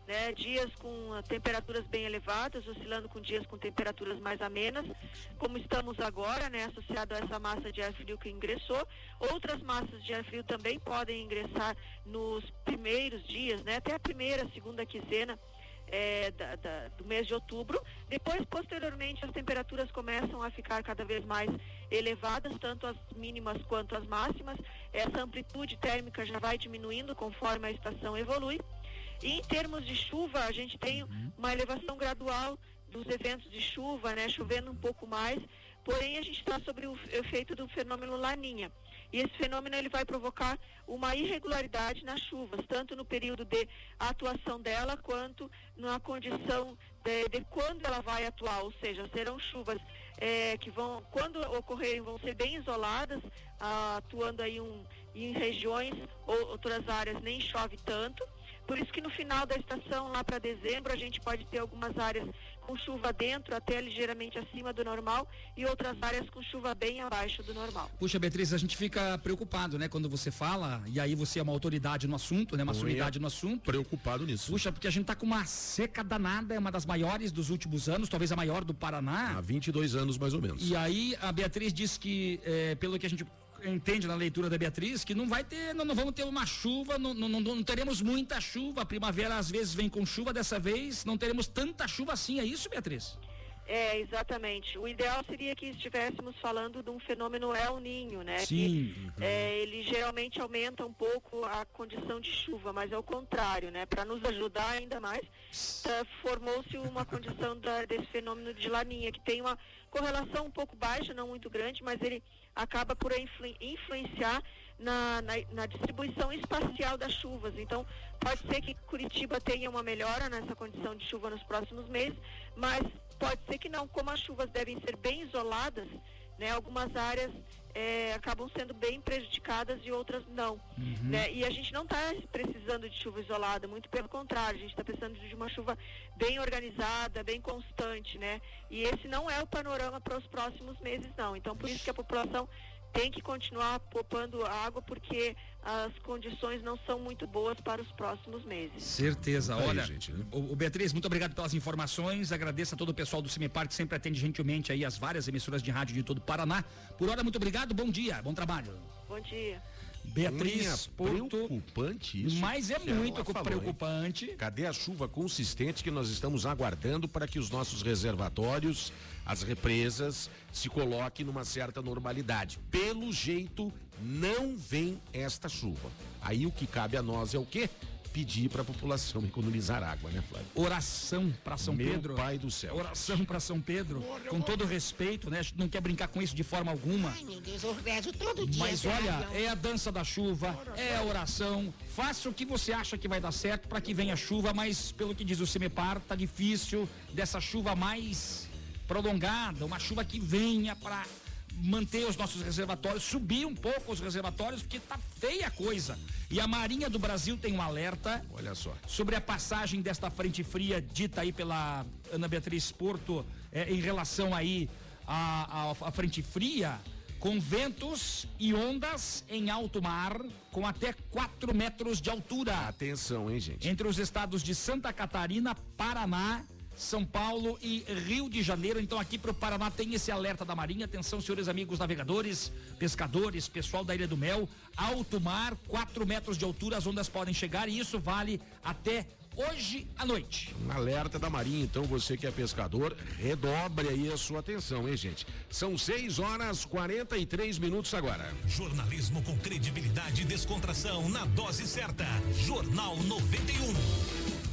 Né? Dias com ah, temperaturas bem elevadas, oscilando com dias com temperaturas mais amenas, como estamos agora, né? associado a essa massa de ar frio que ingressou. Outras massas de ar frio também podem ingressar nos primeiros dias, né? até a primeira, segunda quinzena é, da- da- do mês de outubro. Depois, posteriormente, as temperaturas começam a ficar cada vez mais elevadas, tanto as mínimas quanto as máximas. Essa amplitude térmica já vai diminuindo conforme a estação evolui. E em termos de chuva, a gente tem uma elevação gradual dos eventos de chuva, né, chovendo um pouco mais, porém a gente está sobre o efeito do fenômeno Laninha. E esse fenômeno ele vai provocar uma irregularidade nas chuvas, tanto no período de atuação dela, quanto na condição de, de quando ela vai atuar, ou seja, serão chuvas eh, que vão, quando ocorrerem, vão ser bem isoladas, ah, atuando aí um, em regiões ou outras áreas nem chove tanto. Por isso que no final da estação, lá para dezembro, a gente pode ter algumas áreas com chuva dentro, até ligeiramente acima do normal, e outras áreas com chuva bem abaixo do normal. Puxa, Beatriz, a gente fica preocupado, né, quando você fala, e aí você é uma autoridade no assunto, né, uma ia no assunto. Preocupado nisso. Puxa, porque a gente tá com uma seca danada, é uma das maiores dos últimos anos, talvez a maior do Paraná. Há 22 anos mais ou menos. E aí a Beatriz disse que, eh, pelo que a gente entende na leitura da Beatriz, que não vai ter, não, não vamos ter uma chuva, não, não, não- teremos muita chuva. A primavera às vezes vem com chuva, dessa vez não teremos tanta chuva assim, é isso, Beatriz? É, exatamente. O ideal seria que estivéssemos falando de um fenômeno El Ninho, né? Sim. Que, é, ele geralmente aumenta um pouco a condição de chuva, mas é o contrário, né? Para nos ajudar ainda mais, tá, formou-se uma condição da- desse fenômeno de laninha, que tem uma correlação um pouco baixa, não muito grande, mas ele acaba por influ- influenciar na, na, na distribuição espacial das chuvas. Então, pode ser que Curitiba tenha uma melhora nessa condição de chuva nos próximos meses, mas pode ser que não. Como as chuvas devem ser bem isoladas, né, algumas áreas eh, acabam sendo bem prejudicadas e outras não. né? E a gente não está precisando de chuva isolada, muito pelo contrário, a gente está precisando de uma chuva bem organizada, bem constante, né? E esse não é o panorama para os próximos meses, não. Então, por isso que a população tem que continuar poupando água, porque as condições não são muito boas para os próximos meses. Certeza, Aí, olha. gente, né? o, o Beatriz, muito obrigado pelas informações. Agradeço a todo o pessoal do Cimepar que sempre atende gentilmente aí as várias emissoras de rádio de todo o Paraná. Por hora, muito obrigado, bom dia, bom trabalho. Bom dia. Beatriz preocupante isso. Mas é muito falou, hein? preocupante. Cadê a chuva consistente que nós estamos aguardando para que os nossos reservatórios, as represas, se coloquem numa certa normalidade? Pelo jeito, não vem esta chuva. Aí o que cabe a nós é o quê? Pedir para a população economizar água, né, Flávio? Oração para São Meu Pedro. pai do céu. Oração para São Pedro. Com todo respeito, né? A gente não quer brincar com isso de forma alguma. Ai, meu Deus, eu rezo todo dia. Mas olha, é a dança da chuva, é a oração. Faça o que você acha que vai dar certo para que venha chuva, mas pelo que diz o Cimepar, tá difícil dessa chuva mais prolongada, uma chuva que venha para manter os nossos reservatórios, subir um pouco os reservatórios, porque tá feia a coisa. E a Marinha do Brasil tem um alerta Olha só. sobre a passagem desta frente fria dita aí pela Ana Beatriz Porto eh, em relação aí à, à- à frente fria com ventos e ondas em alto mar com até 4 metros de altura Atenção, hein, gente? entre os estados de Santa Catarina, Paraná, São Paulo e Rio de Janeiro. Então aqui para o Paraná tem esse alerta da Marinha. Atenção, senhores amigos navegadores, pescadores, pessoal da Ilha do Mel. Alto mar, 4 metros de altura, as ondas podem chegar e isso vale até hoje à noite. Um alerta da Marinha, então você que é pescador, redobre aí a sua atenção, hein, gente? São 6 horas 43 minutos agora. Jornalismo com credibilidade e descontração na dose certa. Jornal 91.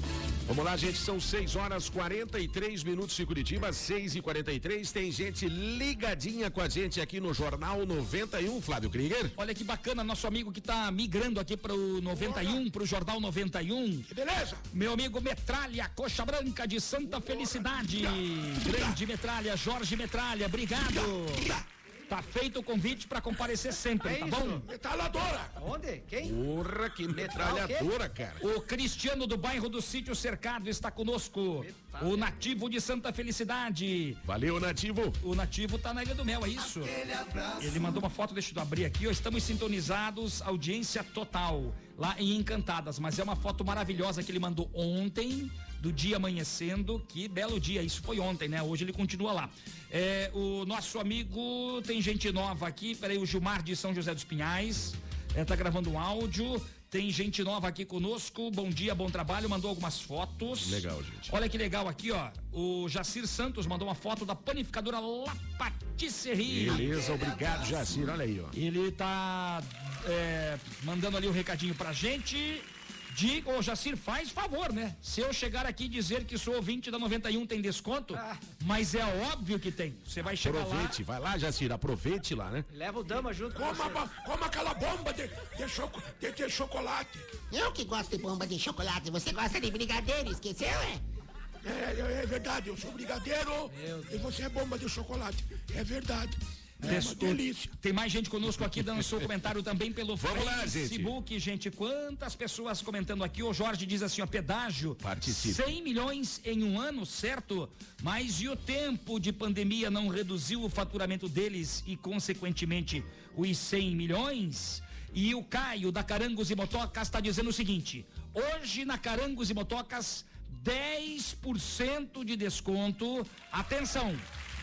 Vamos lá, gente, são 6 horas 43 minutos em Curitiba, 6 e 43 Tem gente ligadinha com a gente aqui no Jornal 91, Flávio Krieger. Olha que bacana, nosso amigo que tá migrando aqui para o 91, para o Jornal 91. Que beleza? Meu amigo Metralha, Coxa Branca de Santa Felicidade. Grande Metralha, Jorge Metralha, obrigado. Tá feito o convite para comparecer sempre, É tá isso. bom? Metralhadora! Onde? Quem? Porra, que metralhadora, cara. O Cristiano do bairro do Sítio Cercado está conosco. O nativo de Santa Felicidade. Valeu, nativo. O nativo tá na Ilha do Mel, é isso? Ele mandou uma foto, deixa eu abrir aqui, ó. Estamos sintonizados, audiência total, lá em Encantadas. Mas é uma foto maravilhosa que ele mandou ontem, do dia amanhecendo. Que belo dia, isso foi ontem, né? Hoje ele continua lá. É, o nosso amigo, tem gente nova aqui, peraí, o Gilmar de São José dos Pinhais. É, tá gravando um áudio. Tem gente nova aqui conosco. Bom dia, bom trabalho. Mandou algumas fotos. Legal, gente. Olha que legal aqui, ó. O Jacir Santos mandou uma foto da panificadora La Patisserie. Beleza, obrigado, Jacir. Olha aí, ó. Ele tá é, mandando ali o recadinho pra gente. Diga, ô Jacir, faz favor, né? Se eu chegar aqui e dizer que sou ouvinte da 91 tem desconto, mas é óbvio que tem. Você vai chegar Aproveite, vai lá, Jacir, aproveite lá, né? Leva o dama junto com Coma, você. coma aquela bomba de, de, choco- de- de chocolate. Eu que gosto de bomba de chocolate, você gosta de brigadeiro, esqueceu, é? É, é, é verdade, eu sou brigadeiro e você é bomba de chocolate. É verdade. É. Tem mais gente conosco aqui dando seu comentário também pelo Vamos lá, gente. Facebook, gente. Quantas pessoas comentando aqui? O Jorge diz assim, ó, pedágio. Participe. 100 milhões em um ano, certo? Mas e o tempo de pandemia não reduziu o faturamento deles e, consequentemente, os 100 milhões? E o Caio da Carangos e Motocas está dizendo o seguinte: hoje na Carangos e Motocas, 10% de desconto. Atenção!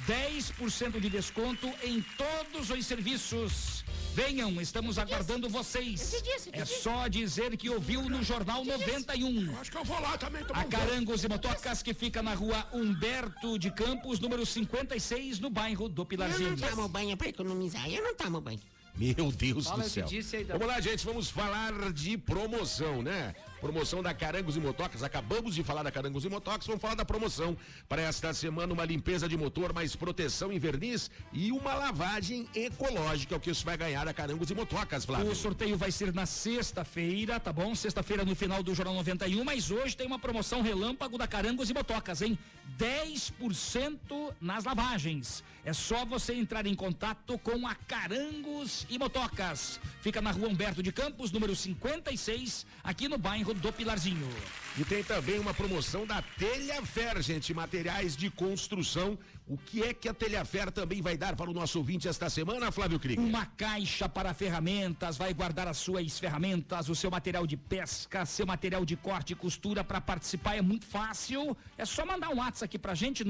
10% de desconto em todos os serviços. Venham, estamos aguardando vocês. É só dizer que ouviu no Jornal 91. Acho que eu vou lá também tomar A. Carangos e Motocas que fica na rua Humberto de Campos, número 56, no bairro do Eu Pilarzinho. não tomo banho pra economizar, eu não tomo banho. Meu Deus Fala do céu. disse aí, Dan. Vamos lá, gente, vamos falar de promoção, né? Promoção da Carangos e Motocas. Acabamos de falar da Carangos e Motocas, vamos falar da promoção. Para esta semana, uma limpeza de motor, mais proteção em verniz e uma lavagem ecológica, o que isso vai ganhar a Carangos e Motocas, Flávio. O sorteio vai ser na sexta-feira, tá bom? Sexta-feira no final do Jornal 91, mas hoje tem uma promoção relâmpago da Carangos e Motocas, hein? 10% nas lavagens. É só você entrar em contato com a Carangos e Motocas. Fica na rua Humberto de Campos, número 56, aqui no bairro do Pilarzinho. E tem também uma promoção da Telhafer, gente, materiais de construção. O que é que a Telhafer também vai dar para o nosso ouvinte esta semana, Flávio Krieger? Uma caixa para ferramentas, vai guardar as suas ferramentas, o seu material de pesca, seu material de corte e costura para participar é muito fácil. É só mandar um WhatsApp aqui pra gente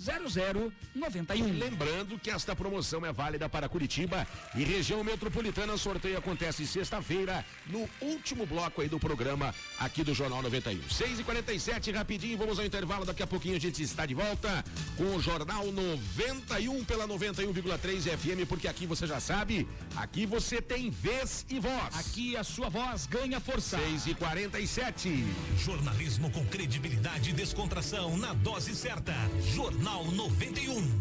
92820091. Lembrando que esta promoção é válida para Curitiba e região metropolitana. Sorteio acontece sexta-feira, no último bloco aí do programa aqui do Jornal 91. 6 e 47 rapidinho, vamos ao intervalo. Daqui a pouquinho a gente está de volta com o Jornal 91 pela 91,3 FM, porque aqui você já sabe, aqui você tem vez e voz. Aqui a sua voz ganha força. 6 e 47 Jornalismo com credibilidade e descontração na dose certa. Jornal 91.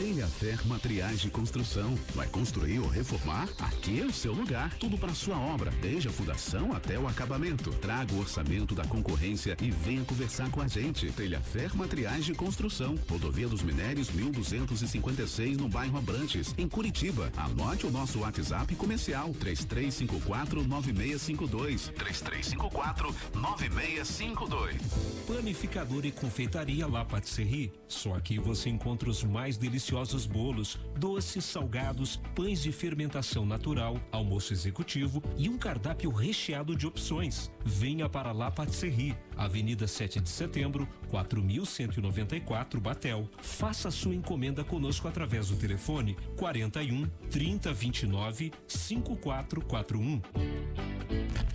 Telhafer Materiais de Construção. Vai construir ou reformar? Aqui é o seu lugar. Tudo para sua obra, desde a fundação até o acabamento. Traga o orçamento da concorrência e venha conversar com a gente. Telhafer Materiais de Construção. Rodovia dos Minérios 1256 no bairro Abrantes, em Curitiba. Anote o nosso WhatsApp comercial 3354 9652. 3354 9652. Panificador e confeitaria La Patisserie. Só aqui você encontra os mais deliciosos bolos, doces, salgados, pães de fermentação natural, almoço executivo e um cardápio recheado de opções. Venha para La Patisserie, Avenida 7 de Setembro, 4194 Batel. Faça sua encomenda conosco através do telefone 41 3029 5441.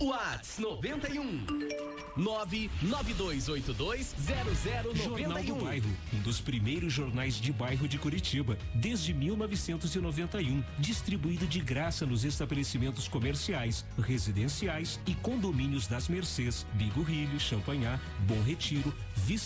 Whats 91 Jornal do 992820091. Bairro, um dos primeiros jornais de bairro de Curitiba, desde 1991, distribuído de graça nos estabelecimentos comerciais, residenciais e condomínios das Mercês, Bigorrilho, Champanhar, Bom Retiro, Vista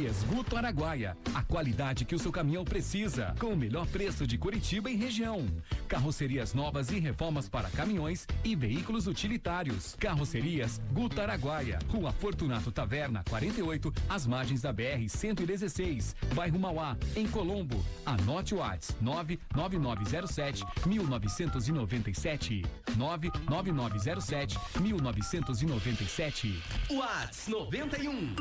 Carrocerias Guto Araguaia. A qualidade que o seu caminhão precisa. Com o melhor preço de Curitiba e região. Carrocerias novas e reformas para caminhões e veículos utilitários. Carrocerias Guto Araguaia, Rua Fortunato Taverna 48, às margens da BR 116, bairro Mauá, em Colombo. Anote o WhatsApp 99907 1997 99907 1997. Whats 91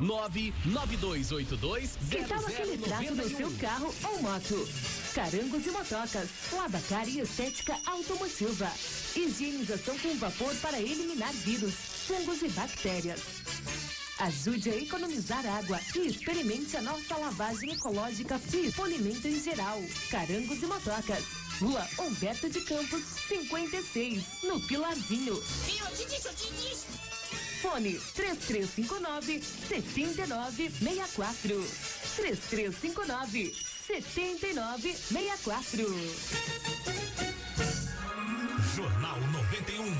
99282 Que tal aquele trato no seu carro ou moto? Carangos e motocas, lavacar e estética automotiva. Higienização com vapor para eliminar vírus, fungos e bactérias. Ajude a economizar água e experimente a nossa lavagem ecológica e polimento em geral. Carangos e motocas. Rua Humberto de Campos, 56, no Pilarzinho. Fone 3359 7964. 3359 7964. Jornal 91.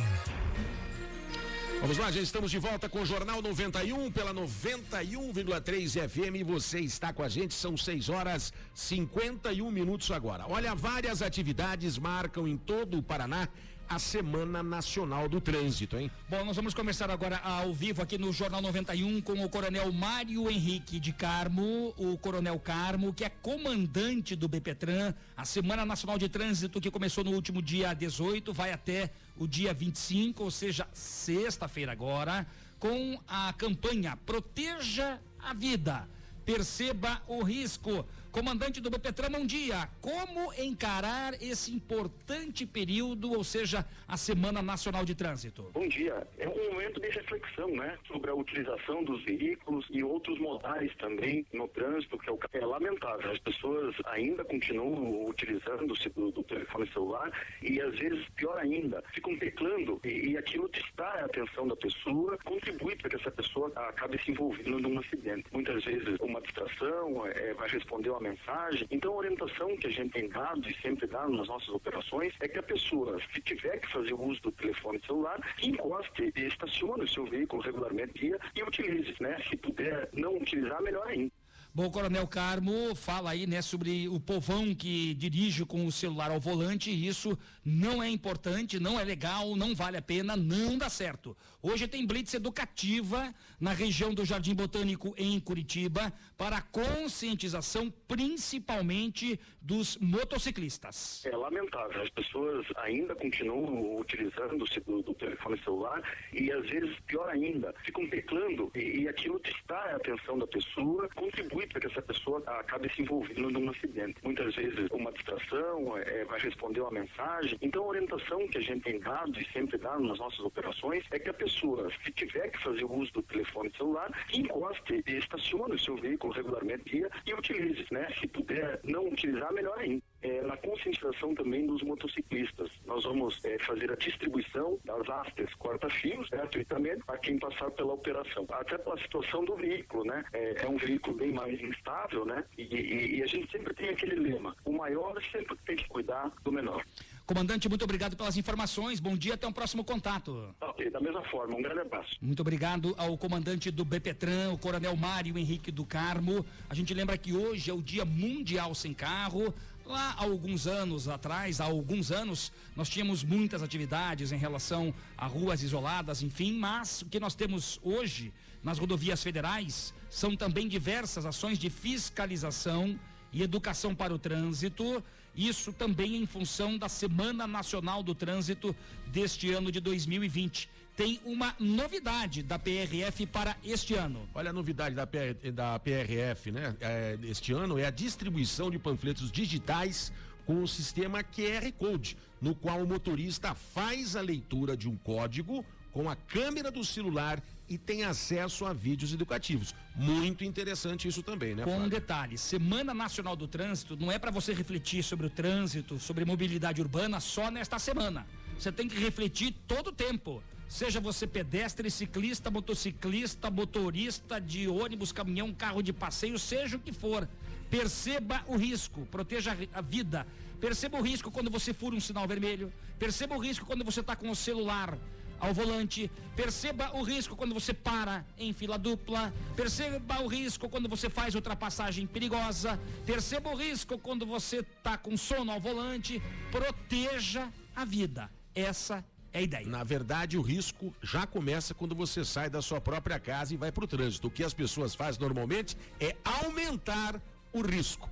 Vamos lá, já estamos de volta com o Jornal 91 pela 91,3 FM. Você está com a gente, são 6 horas 51 minutos agora. Olha, várias atividades marcam em todo o Paraná a Semana Nacional do Trânsito, hein? Bom, nós vamos começar agora ao vivo aqui no Jornal 91 com o Coronel Mário Henrique de Carmo, o Coronel Carmo, que é comandante do BPTran. A Semana Nacional de Trânsito, que começou no último dia 18, vai até o dia 25, ou seja, sexta-feira agora, com a campanha Proteja a Vida. Perceba o risco. Comandante do BPTran, bom dia. Como encarar esse importante período, ou seja, a Semana Nacional de Trânsito? Bom dia. É um momento de reflexão, né, sobre a utilização dos veículos e outros modais também no trânsito, que é, é lamentável. As pessoas ainda continuam utilizando-se do, do, telefone celular e às vezes pior ainda, ficam teclando e, e aquilo distrai a atenção da pessoa, contribui para que essa pessoa acabe se envolvendo num acidente. Muitas vezes uma distração é, vai responder uma mensagem. Então a orientação que a gente tem dado e sempre dá nas nossas operações é que a pessoa, se tiver que fazer uso do telefone celular, encoste e estacione o seu veículo regularmente e utilize, né? Se puder não utilizar, melhor ainda. Bom, Coronel Carmo fala aí, né, sobre o povão que dirige com o celular ao volante. Isso não é importante, não é legal, não vale a pena, não dá certo. Hoje tem blitz educativa na região do Jardim Botânico em Curitiba para conscientização, principalmente dos motociclistas. É lamentável. As pessoas ainda continuam utilizando-se do, do, telefone celular e às vezes pior ainda, ficam teclando e, e aquilo distrai a atenção da pessoa, contribui para que essa pessoa acabe se envolvendo num acidente. Muitas vezes uma distração é, vai responder uma mensagem. Então a orientação que a gente tem dado e sempre dá nas nossas operações é que a pessoa, se tiver que fazer uso do telefone celular, encoste e estacione o seu veículo regularmente e utilize, né? Se puder não utilizar, melhor ainda. É, na conscientização também dos motociclistas. Nós vamos é, fazer a distribuição das hastes corta-fios gratuitamente a quem passar pela operação. Até pela situação do veículo, né? É, é um veículo bem mais instável, né? E, e, e, a gente sempre tem aquele lema: o maior sempre tem que cuidar do menor. Comandante, muito obrigado pelas informações. Bom dia, até um próximo contato. Ok, da mesma forma, um grande abraço. Muito obrigado ao comandante do BPTran, o Coronel Mário Henrique do Carmo. A gente lembra que hoje é o Dia Mundial Sem Carro. Lá alguns anos atrás, há alguns anos, nós tínhamos muitas atividades em relação a ruas isoladas, enfim, mas o que nós temos hoje nas rodovias federais são também diversas ações de fiscalização e educação para o trânsito. Isso também em função da Semana Nacional do Trânsito deste ano de 2020 tem uma novidade da PRF para este ano. Olha a novidade da, PR, da PRF, né? É, este ano é a distribuição de panfletos digitais com o sistema QR Code, no qual o motorista faz a leitura de um código com a câmera do celular e tem acesso a vídeos educativos. Muito interessante isso também, né? Com um detalhe: Semana Nacional do Trânsito não é para você refletir sobre o trânsito, sobre mobilidade urbana só nesta semana. Você tem que refletir todo o tempo. Seja você pedestre, ciclista, motociclista, motorista de ônibus, caminhão, carro de passeio, seja o que for. Perceba o risco, proteja a vida. Perceba o risco quando você fura um sinal vermelho. Perceba o risco quando você está com o celular ao volante. Perceba o risco quando você para em fila dupla. Perceba o risco quando você faz ultrapassagem perigosa. Perceba o risco quando você está com sono ao volante. Proteja a vida. Essa é a ideia. Na verdade, o risco já começa quando você sai da sua própria casa e vai para o trânsito. O que as pessoas fazem normalmente é aumentar o risco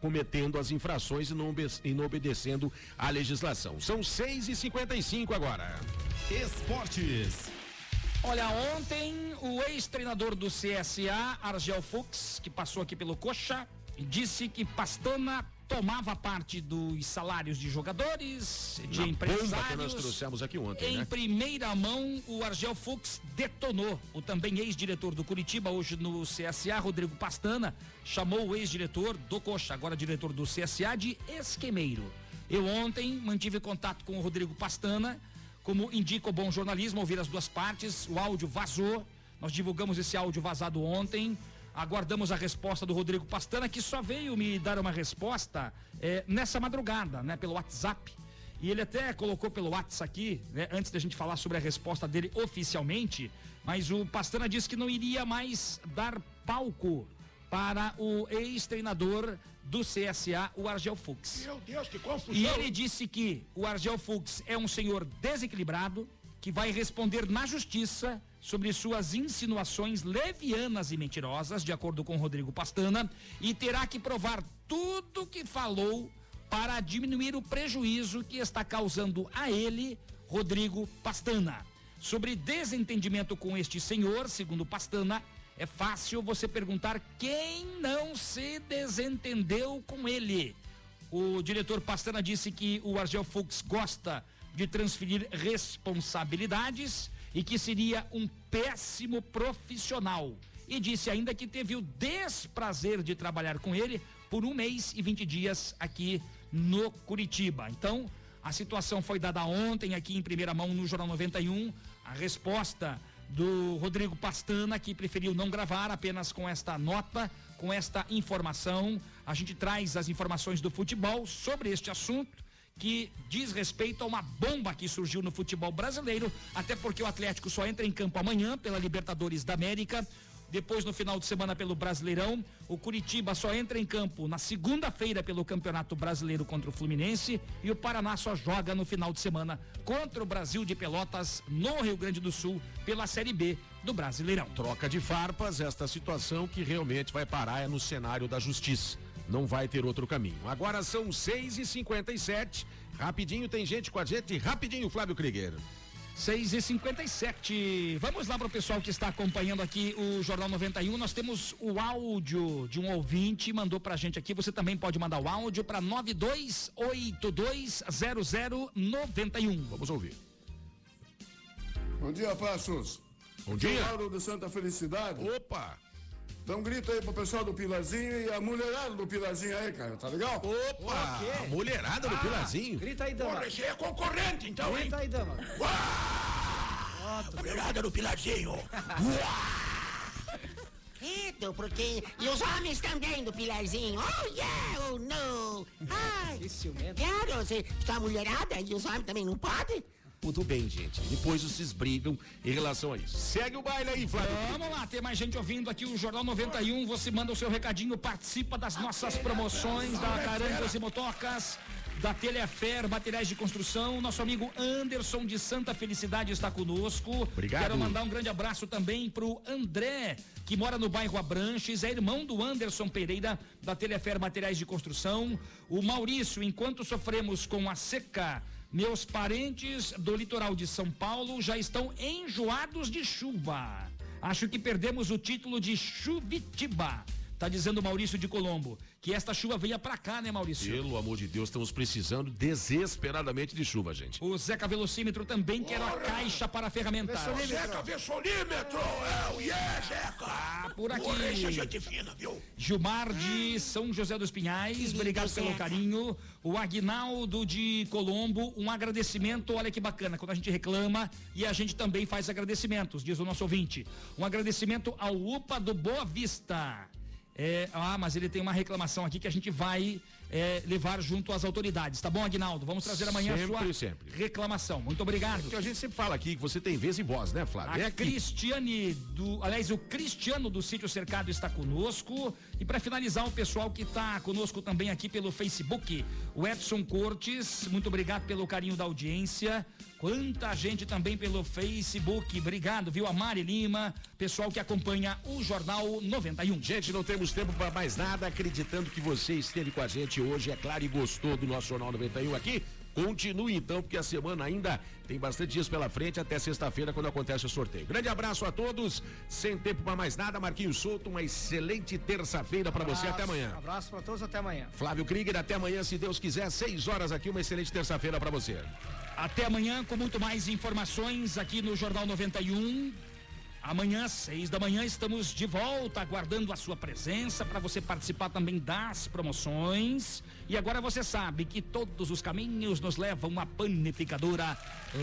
cometendo as infrações e não, e não obedecendo à legislação. São 6 e 55 agora. Esportes. Olha, ontem o ex-treinador do CSA, Argel Fux, que passou aqui pelo Coxa, disse que Pastana tomava parte dos salários de jogadores, de Na empresários. que nós trouxemos aqui ontem, Em né? primeira mão, o Argel Fux detonou. O também ex-diretor do Curitiba, hoje no CSA, Rodrigo Pastana, chamou o ex-diretor do Coxa, agora diretor do CSA, de esquemeiro. Eu ontem mantive contato com o Rodrigo Pastana, como indica o bom jornalismo, ouvir as duas partes. O áudio vazou. Nós divulgamos esse áudio vazado ontem. Aguardamos a resposta do Rodrigo Pastana, que só veio me dar uma resposta eh, nessa madrugada, né, pelo WhatsApp. E ele até colocou pelo WhatsApp aqui, né, antes da gente falar sobre a resposta dele oficialmente, mas o Pastana disse que não iria mais dar palco para o ex-treinador do CSA, o Argel Fux. Meu Deus, que confusão. E ele disse que o Argel Fux é um senhor desequilibrado, que vai responder na justiça sobre suas insinuações levianas e mentirosas, de acordo com Rodrigo Pastana, e terá que provar tudo que falou para diminuir o prejuízo que está causando a ele, Rodrigo Pastana. Sobre desentendimento com este senhor, segundo Pastana, é fácil você perguntar quem não se desentendeu com ele. O diretor Pastana disse que o Argel Fux gosta de transferir responsabilidades e que seria um péssimo profissional. E disse ainda que teve o desprazer de trabalhar com ele por um mês e 20 dias aqui no Curitiba. Então, a situação foi dada ontem aqui em primeira mão no Jornal 91. A resposta do Rodrigo Pastana, que preferiu não gravar apenas com esta nota, com esta informação. A gente traz as informações do futebol sobre este assunto que diz respeito a uma bomba que surgiu no futebol brasileiro, até porque o Atlético só entra em campo amanhã pela Libertadores da América. Depois, no final de semana, pelo Brasileirão. O Curitiba só entra em campo na segunda-feira pelo Campeonato Brasileiro contra o Fluminense. E o Paraná só joga no final de semana contra o Brasil de Pelotas, no Rio Grande do Sul, pela Série B do Brasileirão. Troca de farpas, esta situação que realmente vai parar é no cenário da justiça. Não vai ter outro caminho. Agora são 6 e 57 Rapidinho, tem gente com a gente. Rapidinho, Flávio Krieger. 6 e 57 Vamos lá para o pessoal que está acompanhando aqui o Jornal 91. Nós temos o áudio de um ouvinte, mandou pra gente aqui. Você também pode mandar o áudio para 92820091. Vamos ouvir. Bom dia, Passos. Bom dia. Lauro do Santa Felicidade. Opa! Então grita aí pro pessoal do Pilarzinho e a mulherada do Pilarzinho aí, cara, tá legal? Opa! A mulherada do Pilarzinho. Grita aí, dama. Porra, esse é concorrente, então, hein? Grita aí, dama. Mulherada do Pilarzinho. Quieto, porque. E os homens também do Pilarzinho. Oh, yeah, oh, no. Ai. Que ciumento. Claro, você está mulherada e os homens também não podem? Tudo bem, gente. Depois vocês brigam em relação a isso. Segue o baile aí, Flávio. Vamos lá, tem mais gente ouvindo aqui o Jornal 91. Você manda o seu recadinho, participa das nossas promoções da Carangos e Motocas, da Telefer, materiais de construção. Nosso amigo Anderson de Santa Felicidade está conosco. Obrigado. Quero mandar um grande abraço também pro André, que mora no bairro Abranches, é irmão do Anderson Pereira, da Telefer Materiais de Construção. O Maurício, enquanto sofremos com a seca, meus parentes do litoral de São Paulo já estão enjoados de chuva. Acho que perdemos o título de Chuvitiba. Tá dizendo Maurício de Colombo. Que esta chuva venha pra cá, né, Maurício? Pelo amor de Deus, estamos precisando desesperadamente de chuva, gente. O Zeca Velocímetro também quer a caixa para ferramentas. Zeca Vessolímetro. É o yeah, Zeca. Ah, por aqui. É gente fina, viu? Gilmar de São José dos Pinhais, obrigado pelo Zeca. carinho. O Agnaldo de Colombo, um agradecimento, olha que bacana, quando a gente reclama e a gente também faz agradecimentos, diz o nosso ouvinte. Um agradecimento ao UPA do Boa Vista. É, ah, mas ele tem uma reclamação aqui que a gente vai eh, levar junto às autoridades, tá bom, Aguinaldo? Vamos trazer amanhã Sempre, a sua sempre. reclamação. Muito obrigado. Porque a gente sempre fala aqui que você tem vez e voz, né, Flávio? A É. Cristiane do, aliás, o Cristiano do Sítio Cercado está conosco. E para finalizar, o pessoal que está conosco também aqui pelo Facebook, o Edson Cortes, muito obrigado pelo carinho da audiência. Quanta gente também pelo Facebook, obrigado, viu? A Mari Lima, pessoal que acompanha o Jornal 91. Gente, não temos tempo para mais nada, acreditando que você esteve com a gente hoje, é claro, e gostou do nosso Jornal 91 aqui. Continue então, porque a semana ainda tem bastante dias pela frente, até sexta-feira, quando acontece o sorteio. Grande abraço a todos, sem tempo para mais nada, Marquinhos Souto, uma excelente terça-feira para você, até amanhã. Abraço pra todos, até amanhã. Flávio Krieger, até amanhã, se Deus quiser, seis horas aqui, uma excelente terça-feira para você. Até amanhã com muito mais informações aqui no Jornal 91. Amanhã, seis da manhã, estamos de volta, aguardando a sua presença para você participar também das promoções. E agora você sabe que todos os caminhos nos levam à panificadora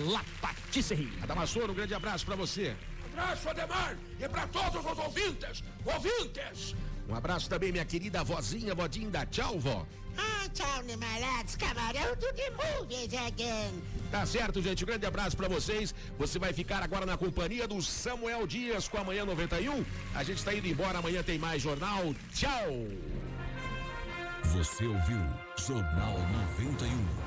La Patisserie. Adamastor, um grande abraço para você. Abraço, Ademar, e para todos os ouvintes, ouvintes. Um abraço também, minha querida vozinha, vodinha, tchau, vó. Ah, tchau, Nemalados, camarão do The Movies Again. Tá certo, gente. Um grande abraço pra vocês. Você vai ficar agora na companhia do Samuel Dias com amanhã 91. A gente tá indo embora. Amanhã tem mais jornal. Tchau. Você ouviu Jornal 91.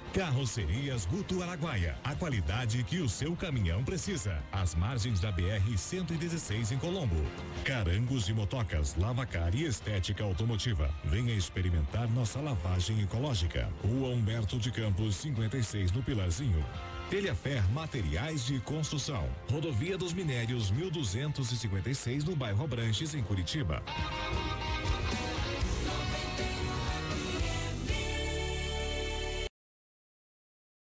Carrocerias Guto Araguaia. A qualidade que o seu caminhão precisa. Às margens da BR-116 em Colombo. Carangos e motocas, lavacar e estética automotiva. Venha experimentar nossa lavagem ecológica. Rua Humberto de Campos, 56 no Pilarzinho. Telhafer Materiais de Construção. Rodovia dos Minérios 1256 no bairro Abranches, em Curitiba.